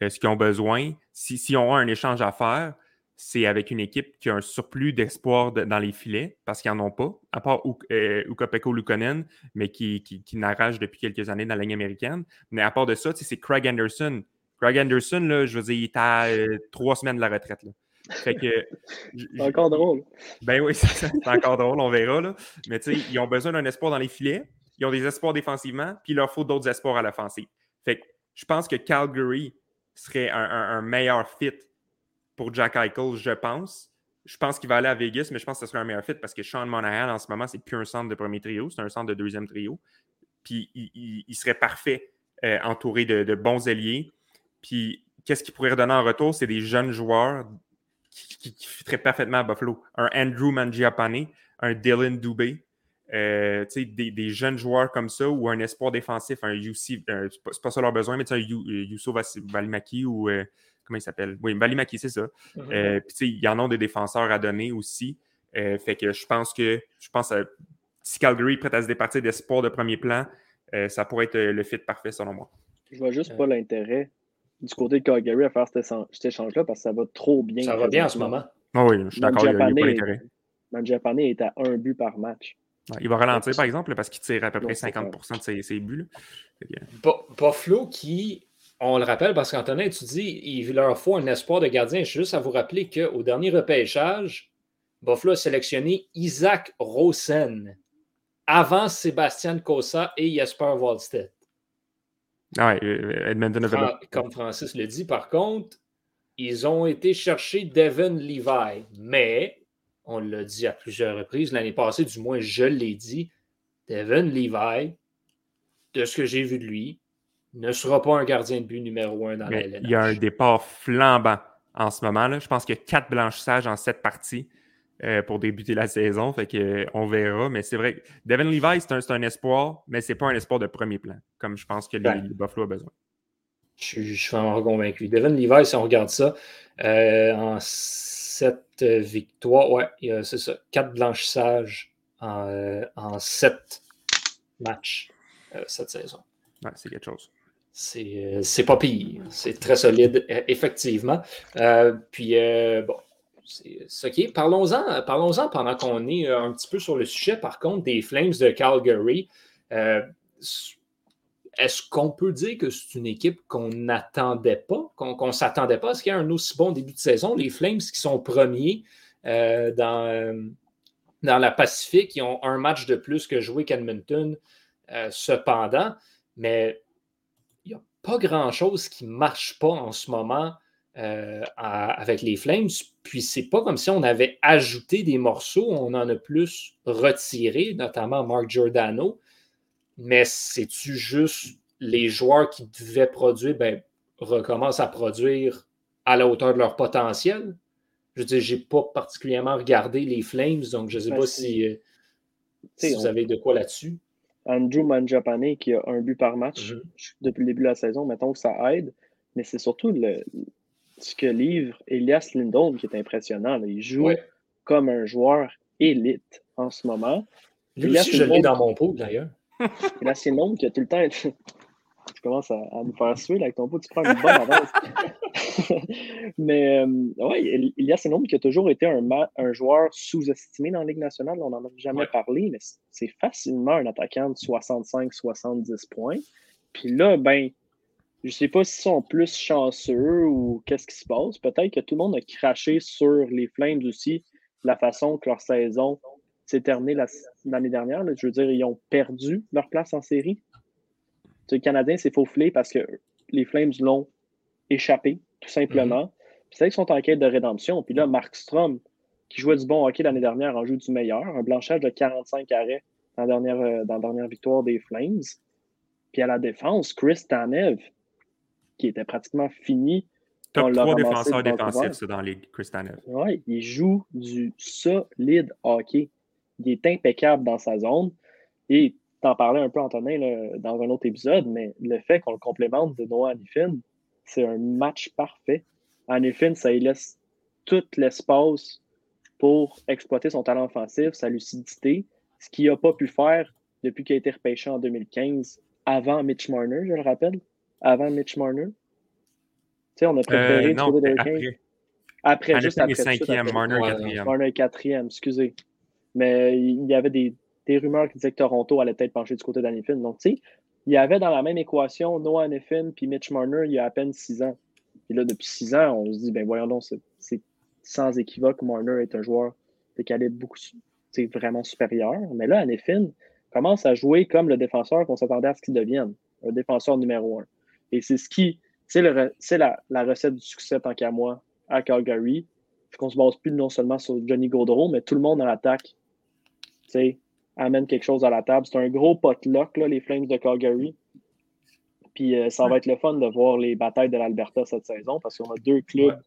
Euh, ce qu'ils ont besoin, si, si on a un échange à faire, c'est avec une équipe qui a un surplus d'espoir de- dans les filets, parce qu'ils n'en ont pas, à part euh, Ukko-Pekka Lukonen, mais qui, qui, qui n'arrache depuis quelques années dans la ligne américaine. Mais à part de ça, c'est Craig Anderson. Craig Anderson, là, je veux dire, il est à euh, trois semaines de la retraite. là. Fait que. <laughs> C'est encore drôle. ben oui. <laughs> C'est encore drôle, on verra. Là. Mais tu sais, ils ont besoin d'un espoir dans les filets. Ils ont des espoirs défensivement, puis il leur faut d'autres espoirs à l'offensive. Fait que je pense que Calgary serait un, meilleur fit pour Jack Eichel, je pense. Je pense qu'il va aller à Vegas, mais je pense que ce serait un meilleur fit parce que Sean Monahan, en ce moment, c'est plus un centre de premier trio, c'est un centre de deuxième trio. Puis il, serait parfait euh, entouré de, bons alliés. Puis qu'est-ce qu'il pourrait redonner en retour? C'est des jeunes joueurs qui, qui, parfaitement à Buffalo. Un Andrew Mangiapane, un Dylan Dubé, euh, des, des, jeunes joueurs comme ça ou un espoir défensif, un UC, euh, c'est pas ça leur besoin, mais un Youssou Valimaki ou comment il s'appelle? Oui, Valimaki, c'est ça. Mm-hmm. Puis il y en a des défenseurs à donner aussi. fait que je pense que je pense à si Calgary est prêt à se départir d'espoir de premier plan, euh, ça pourrait être euh, le fit parfait selon moi. Je vois juste pas l'intérêt du côté de Calgary à faire cet, échange-là parce que ça va trop bien. Ça va bien en ce moment. Ah oui, je suis d'accord, il n'y a, pas. Japonais est à un but par match. il va ralentir, par exemple, parce qu'il tire à peu près 50% de ses, buts. Buffalo qui, on le rappelle, parce qu'Antonin, tu dis, il leur faut un espoir de gardien. Je juste à vous rappeler qu'au dernier repêchage, Buffalo a sélectionné Isaac Rosen avant Sébastien Cosa et Jesper Wallstedt. Ah oui, euh, Edmonton Comme Francis le dit, par contre, ils ont été chercher Devin Levi, mais on l'a dit à plusieurs reprises l'année passée, du moins je l'ai dit, Devin Levi, de ce que j'ai vu de lui, ne sera pas un gardien de but numéro un dans la LNH. Il y a un départ flambant en ce moment. Là. Je pense qu'il y a quatre blanchissages en sept parties. Euh, pour débuter la <laughs> saison. Fait que, euh, on verra. Mais c'est vrai, Devin Levi, c'est un, espoir, mais c'est pas un espoir de premier plan, comme je pense que les, Buffalo a besoin. Je, suis vraiment convaincu. Devin Levi, si on regarde ça, euh, en sept victoires, ouais, c'est ça, quatre blanchissages en, en sept matchs cette saison. Ouais, c'est quelque chose. C'est pas pire. C'est très solide, effectivement. puis, bon, c'est OK. Parlons-en parlons pendant qu'on est euh, un petit peu sur le sujet, par contre, des Flames de Calgary. Euh, est-ce qu'on peut dire que c'est une équipe qu'on n'attendait pas, qu'on ne s'attendait pas? À ce qu'il y ait un aussi bon début de saison? Les Flames qui sont premiers euh, dans, la Pacifique, ils ont un match de plus que joué qu'Edmonton, cependant, mais a pas grand-chose qui ne marche pas en ce moment euh, avec les Flames. Puis c'est pas comme si on avait ajouté des morceaux, on en a plus retiré, notamment Mark Giordano. Mais c'est-tu juste les joueurs qui devaient produire, ben, recommencent à produire à la hauteur de leur potentiel? Je veux dire, j'ai pas particulièrement regardé les Flames, donc je sais pas si, euh, vous avez de quoi là-dessus. Andrew Manjapane qui a un but par match mhm. depuis le début de la saison, mettons que ça aide, mais c'est surtout le, ce que livre Elias Lindholm qui est impressionnant. Il joue comme un joueur élite en ce moment. Lui aussi, je l'ai dans mon pot d'ailleurs. <laughs> Elias Lindholm qui a tout le temps. <laughs> tu commences à, nous faire suer avec ton pot, tu prends une bonne avance. <laughs> <laughs> Mais euh, oui, Elias Lindholm qui a toujours été un, un joueur sous-estimé dans la Ligue nationale. On n'en a jamais parlé, mais c'est facilement un attaquant de 65-70 points. Puis là, ben, je ne sais pas s'ils sont plus chanceux ou qu'est-ce qui se passe. Peut-être que tout le monde a craché sur les Flames aussi, la façon que leur saison s'est terminée l'année dernière. Je veux dire, ils ont perdu leur place en série. Le Canadien s'est faufilé parce que les Flames l'ont échappé, tout simplement. Mm C'est qu'ils sont en quête de rédemption. Puis là, Mark Strom, qui jouait du bon hockey l'année dernière, en joue du meilleur. Un blanchage de 45 arrêts dans la dernière, euh, dans la dernière victoire des Flames. Puis à la défense, Chris Tanev, qui était pratiquement fini. Top 3 défenseurs défensifs dans les Kristanev. Oui, il joue du solide hockey. Il est impeccable dans sa zone. Et t'en parlais un peu, Antonin, dans un autre épisode, mais le fait qu'on le complémente de Noah Anifin, c'est un match parfait. Anifin, ça lui laisse tout l'espace pour exploiter son talent offensif, sa lucidité, ce qu'il n'a pas pu faire depuis qu'il a été repêché en 2015, avant Mitch Marner, je le rappelle avant Mitch Marner? Tu sais, on a préféré euh, non, après. Après, juste après. cinquième, Marner quatrième. Marner quatrième, excusez. Mais il y avait des, des, rumeurs qui disaient que Toronto allait peut-être pencher du côté d'Anifin. Donc, tu sais, il y avait dans la même équation Noah Anifin puis Mitch Marner il y a à peine six ans. Et là, depuis six ans, on se dit, ben voyons donc, c'est sans équivoque, Marner est un joueur de calibre beaucoup, vraiment supérieur. Mais là, Anifin commence à jouer comme le défenseur qu'on s'attendait à ce qu'il devienne, un défenseur numéro un. Et c'est ce qui c'est la, la, recette du succès tant qu'à moi à Calgary. Qu'on se base plus non seulement sur Johnny Gaudreau, mais tout le monde en attaque amène quelque chose à la table. C'est un gros potluck, là, les Flames de Calgary. Puis euh, ça va être le fun de voir les batailles de l'Alberta cette saison parce qu'on a deux clubs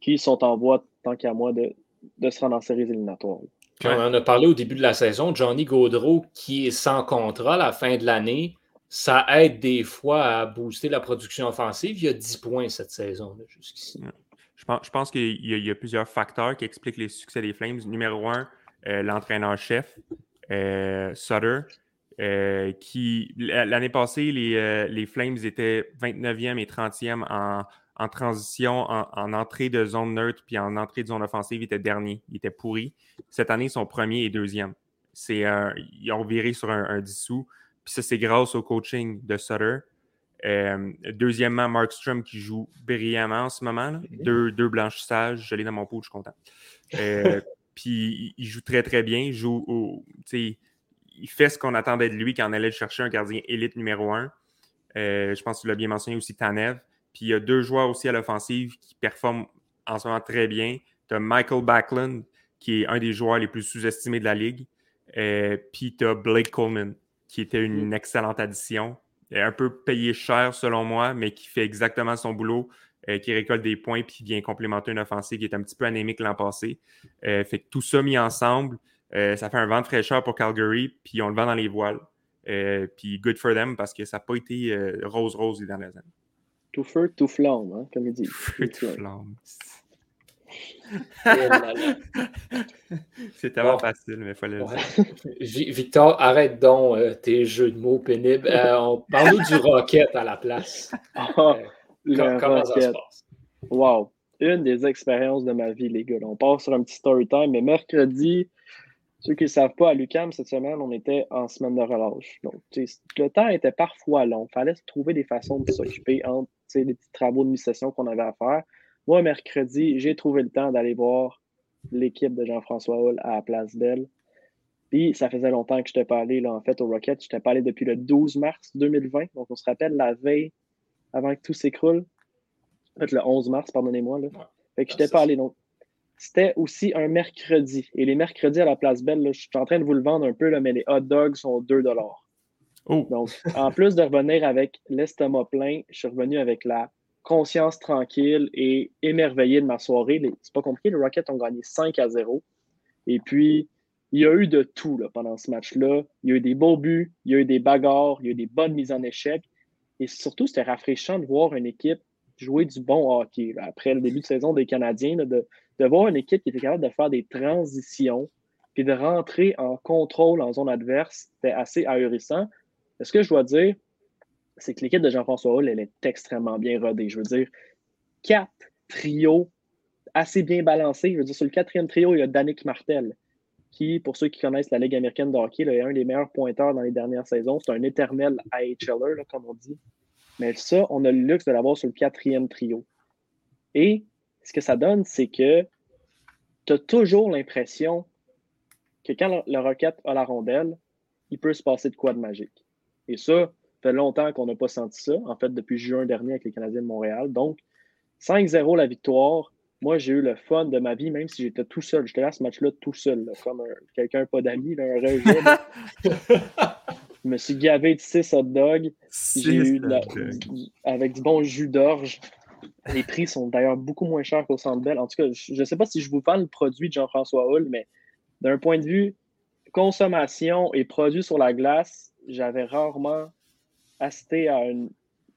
qui sont en voie, tant qu'à moi, de, de se rendre en séries éliminatoires. on en a parlé au début de la saison, Johnny Gaudreau, qui est sans contrat à la fin de l'année, ça aide des fois à booster la production offensive. Il y a 10 points cette saison jusqu'ici. Je pense, je pense qu'il y, a plusieurs facteurs qui expliquent les succès des Flames. Numéro un, euh, l'entraîneur-chef, Sutter. Euh, qui l'année passée, les, euh, les, Flames étaient 29e et 30e en, en transition, en, entrée de zone neutre, puis en entrée de zone offensive, ils étaient derniers, ils étaient pourris. Cette année, ils sont premiers et deuxième. C'est ils ont viré sur un, dissous. Puis ça, c'est grâce au coaching de Sutter. Euh, deuxièmement, Markstrom qui joue brillamment en ce moment. Deux, deux blanchissages. Je l'ai dans mon pot, je suis content. <laughs> puis il joue très, très bien. Il joue au, il fait ce qu'on attendait de lui quand on allait chercher un gardien élite numéro un. Euh, je pense que tu l'as bien mentionné aussi, Tanev. Puis il y a deux joueurs aussi à l'offensive qui performent en ce moment très bien. Tu as Michael Backlund, qui est un des joueurs les plus sous-estimés de la ligue. Euh, puis tu as Blake Coleman, qui était une mm. excellente addition. Un peu payé cher selon moi, mais qui fait exactement son boulot, euh, qui récolte des points puis qui vient complémenter une offensive qui est un petit peu anémique l'an passé. fait que tout ça mis ensemble, euh, ça fait un vent de fraîcheur pour Calgary, puis on le vend dans les voiles. Euh, puis good for them parce que ça n'a pas été rose-rose euh, les dernières années. Tout feu, tout flamme, hein, comme il dit. Tout feu, tout flamme. <laughs> C'est tellement facile, mais il fallait le dire. <laughs> Victor, arrête donc tes jeux de mots pénibles. on parle du <laughs> Rocket à la place. Comment ça se passe? Wow! Une des expériences de ma vie, les gars. On part sur un petit story time, mais mercredi, ceux qui ne savent pas, à l'UCAM, cette semaine, on était en semaine de relâche. Donc, le temps était parfois long. Il fallait trouver des façons de s'occuper entre les petits travaux de mi-session qu'on avait à faire. Moi, mercredi, j'ai trouvé le temps d'aller voir l'équipe de Jean-François Hull à la Place Belle. Puis, ça faisait longtemps que je n'étais pas allé, là, en fait, au Rocket. Je n'étais pas allé depuis le 12 mars 2020. Donc, on se rappelle la veille avant que tout s'écroule. En fait, le 11 mars, pardonnez-moi. Là. Fait que je n'étais pas allé. Donc, c'était aussi un mercredi. Et les mercredis à la Place Belle, je suis en train de vous le vendre un peu, là, mais les hot dogs sont 2 oh. Donc, en plus de revenir avec l'estomac plein, je suis revenu avec la conscience tranquille et émerveillé de ma soirée. C'est pas compliqué, les Rockets ont gagné 5 à 0. Et puis, il y a eu de tout là, pendant ce match-là. Il y a eu des beaux buts, il y a eu des bagarres, il y a eu des bonnes mises en échec. Et surtout, c'était rafraîchissant de voir une équipe jouer du bon hockey. Après le début de saison des Canadiens, de, voir une équipe qui était capable de faire des transitions puis de rentrer en contrôle en zone adverse, c'était assez ahurissant. Ce que je dois dire, c'est que l'équipe de Jean-François Hull, elle est extrêmement bien rodée. Je veux dire, quatre trios assez bien balancés. Je veux dire, sur le quatrième trio, il y a Danick Martel, qui, pour ceux qui connaissent la Ligue américaine de hockey, est un des meilleurs pointeurs dans les dernières saisons. C'est un éternel AHLer, comme on dit. Mais ça, on a le luxe de l'avoir sur le quatrième trio. Et ce que ça donne, c'est que tu as toujours l'impression que quand le, Rocket a la rondelle, il peut se passer de quoi de magique. Et ça, fait longtemps qu'on n'a pas senti ça, en fait, depuis juin dernier avec les Canadiens de Montréal. Donc, 5-0 la victoire. Moi, j'ai eu le fun de ma vie, même si j'étais tout seul. J'étais là à ce match-là tout seul, comme quelqu'un pas d'amis, un rejet. <laughs> je me suis gavé de 6 hot dogs. J'ai eu avec du bon jus d'orge. Les prix sont d'ailleurs beaucoup moins chers qu'au Centre Bell. En tout cas, je ne sais pas si je vous parle le produit de Jean-François Hull, mais d'un point de vue consommation et produit sur la glace, j'avais rarement assisté à une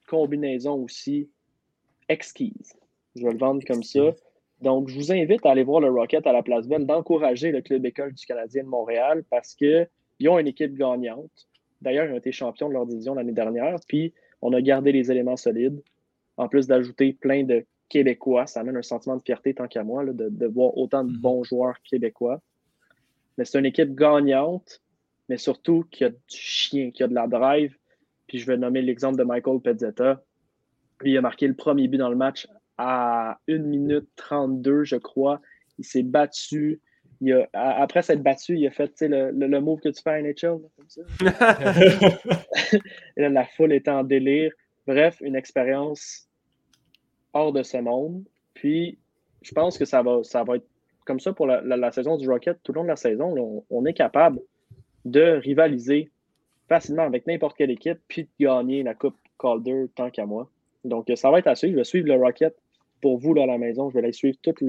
combinaison aussi exquise. Je vais le vendre comme ça. Donc, je vous invite à aller voir le Rocket à la Place Belle, d'encourager le Club École du Canadien de Montréal parce qu'ils ont une équipe gagnante. D'ailleurs, ils ont été champions de leur division l'année dernière, puis on a gardé les éléments solides en plus d'ajouter plein de Québécois. Ça amène un sentiment de fierté tant qu'à moi de, voir autant de mhm. bons joueurs québécois. Mais c'est une équipe gagnante, mais surtout qui a du chien, qui a de la drive. Puis je vais nommer l'exemple de Michael Pezzetta. Lui, il a marqué le premier but dans le match à 1 minute 32, je crois. Il s'est battu. après s'être battu, il a fait le, le, move que tu fais à NHL. comme ça. <laughs> Et là, la foule était en délire. Bref, une expérience hors de ce monde. Puis, je pense que ça va, ça va être comme ça pour la, saison du Rocket. Tout le long de la saison, on, est capable de rivaliser facilement avec n'importe quelle équipe, puis de gagner la Coupe Calder tant qu'à moi. Donc, ça va être assez. Je vais suivre le Rocket pour vous là, à la maison. Je vais les suivre toute,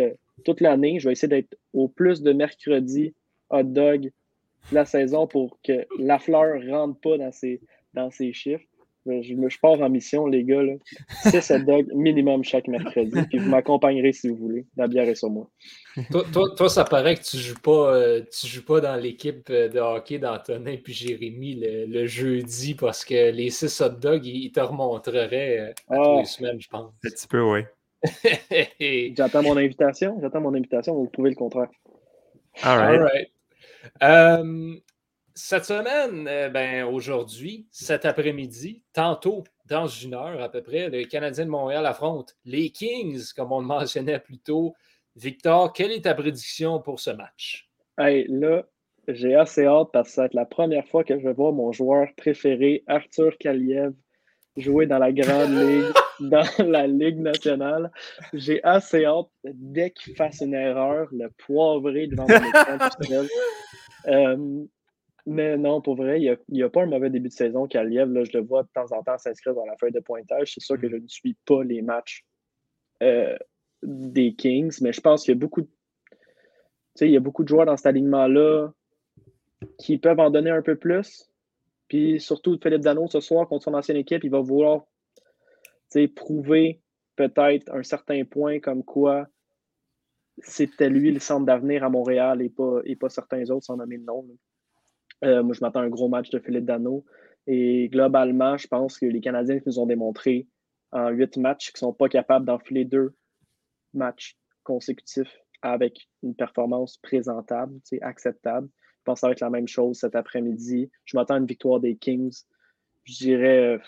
toute l'année. Je vais essayer d'être au plus de mercredi hot dog la saison pour que la fleur ne rentre pas dans ses, dans ses chiffres. Je, pars en mission, les gars. C'est ce dog minimum chaque mercredi. Puis vous m'accompagnerez si vous voulez. La bière est sur moi. Toi, toi, ça paraît que tu ne joues, pas, euh, joues pas dans l'équipe euh, de hockey d'Antonin puis Jérémy le, jeudi parce que les six hot dogs, ils, te remonteraient euh, à ah. les semaines, je pense. Un petit peu, oui. <laughs> J'attends mon invitation. J'attends mon invitation. Vous pouvez le contraire. All right. Cette semaine, euh, ben, aujourd'hui, cet après-midi, tantôt, dans une heure à peu près, le Canadien de Montréal affronte les Kings, comme on le mentionnait plus tôt. Victor, quelle est ta prédiction pour ce match? Hey, là, j'ai assez hâte parce que ça va être la première fois que je vais voir mon joueur préféré, Arthur Kaliev, jouer dans la Grande Ligue, <laughs> dans la Ligue nationale. J'ai assez hâte, dès qu'il fasse une erreur, le poivrer devant mon écran. <laughs> euh, mais non, pour vrai, il n'y a, pas un mauvais début de saison Kaliev. Là, je le vois de temps en temps s'inscrire dans la feuille de pointage. C'est sûr que je ne suis pas les matchs euh, des Kings, mais je pense qu'il y a beaucoup de. il y a beaucoup de joueurs dans cet alignement-là qui peuvent en donner un peu plus. Puis surtout, Philippe Dano, ce soir, contre son ancienne équipe, il va vouloir prouver peut-être un certain point comme quoi c'était lui le centre d'avenir à Montréal et pas, et pas certains autres, sans nommer le nom. Euh, moi, je m'attends à un gros match de Philippe Dano. Et globalement, je pense que les Canadiens nous ont démontré en huit matchs qu'ils ne sont pas capables d'enfiler deux matchs consécutifs avec une performance présentable, acceptable. Je pense que ça va être la même chose cet après-midi. Je m'attends à une victoire des Kings. Je dirais euh,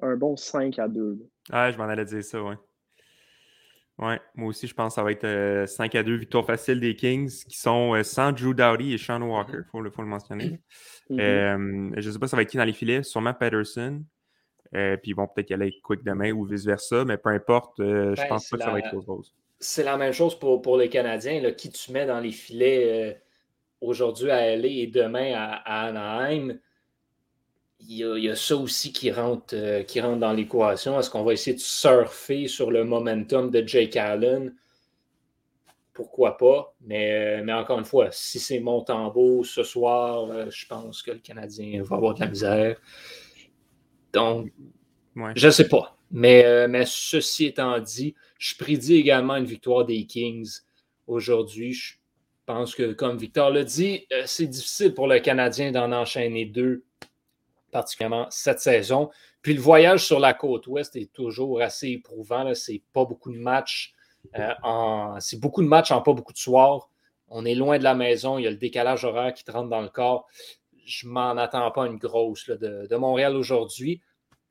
un bon 5 à 2. Ah, je m'en allais dire ça, oui. Ouais, moi aussi, je pense que ça va être 5 euh, à 2 victoire facile des Kings qui sont euh, sans Drew Dowdy et Sean Walker, il faut, le mentionner. Mm-hmm. Euh, je ne sais pas ça va être qui dans les filets, sûrement Patterson. puis ils vont peut-être y aller avec Quick demain ou vice-versa, mais peu importe, je ben, pense pas que ça va être autre chose. C'est la même chose pour, pour les Canadiens. Là, qui tu mets dans les filets aujourd'hui à LA et demain à Anaheim il y, a, ça aussi qui rentre, euh, qui rentre dans l'équation. Est-ce qu'on va essayer de surfer sur le momentum de Jake Allen? Pourquoi pas? Mais, euh, mais encore une fois, si c'est Montembeau ce soir, euh, je pense que le Canadien va avoir de la misère. Donc, je ne sais pas. Mais, mais ceci étant dit, je prédis également une victoire des Kings aujourd'hui. Je pense que, comme Victor l'a dit, c'est difficile pour le Canadien d'en enchaîner deux particulièrement cette saison. Puis le voyage sur la côte ouest est toujours assez éprouvant. C'est pas beaucoup de matchs. Euh, en... C'est beaucoup de matchs en pas beaucoup de soirs. On est loin de la maison. Il y a le décalage horaire qui te rentre dans le corps. Je m'en attends pas une grosse de, Montréal aujourd'hui.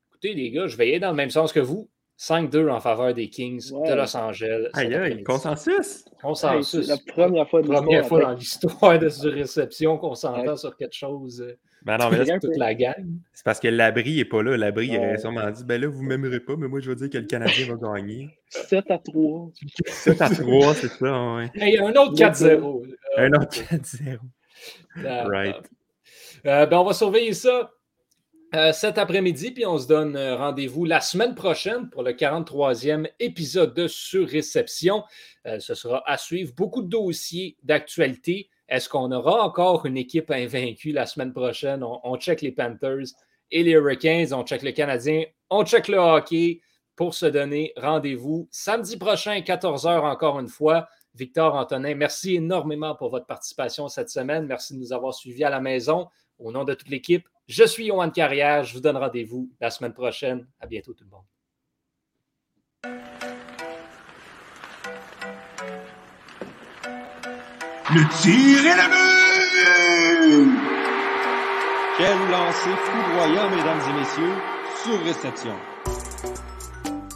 Écoutez, les gars, je vais y aller dans le même sens que vous. 5-2 en faveur des Kings de Los Angeles. Aïe, aïe, consensus. Consensus. la première fois, première fois dans l'histoire de cette réception qu'on s'entend sur quelque chose. Euh, ben non, mais toute la gang. C'est parce que l'abri n'est pas là. L'abri il a sûrement dit Ben là, vous ne m'aimerez pas, mais moi, je veux dire que le Canadien va gagner. 7 à 3. 7 à 3, c'est ça, ouais. Il y a un autre 4-0. Un autre 4-0. right. Euh, ben, on va surveiller ça euh, cet après-midi, puis on se donne euh, rendez-vous la semaine prochaine pour le 43e épisode de Sur Réception. ce sera à suivre. Beaucoup de dossiers d'actualité. Est-ce qu'on aura encore une équipe invaincue la semaine prochaine? On, check les Panthers et les Hurricanes, on check le Canadien, on check le hockey pour se donner rendez-vous samedi prochain, 14h encore une fois. Victor Antonin, merci énormément pour votre participation cette semaine. Merci de nous avoir suivis à la maison. Au nom de toute l'équipe, je suis Yohan Carrière. Je vous donne rendez-vous la semaine prochaine. À bientôt tout le monde. Le tir est la but! Quel lancer foudroyant, mesdames et messieurs, sur réception.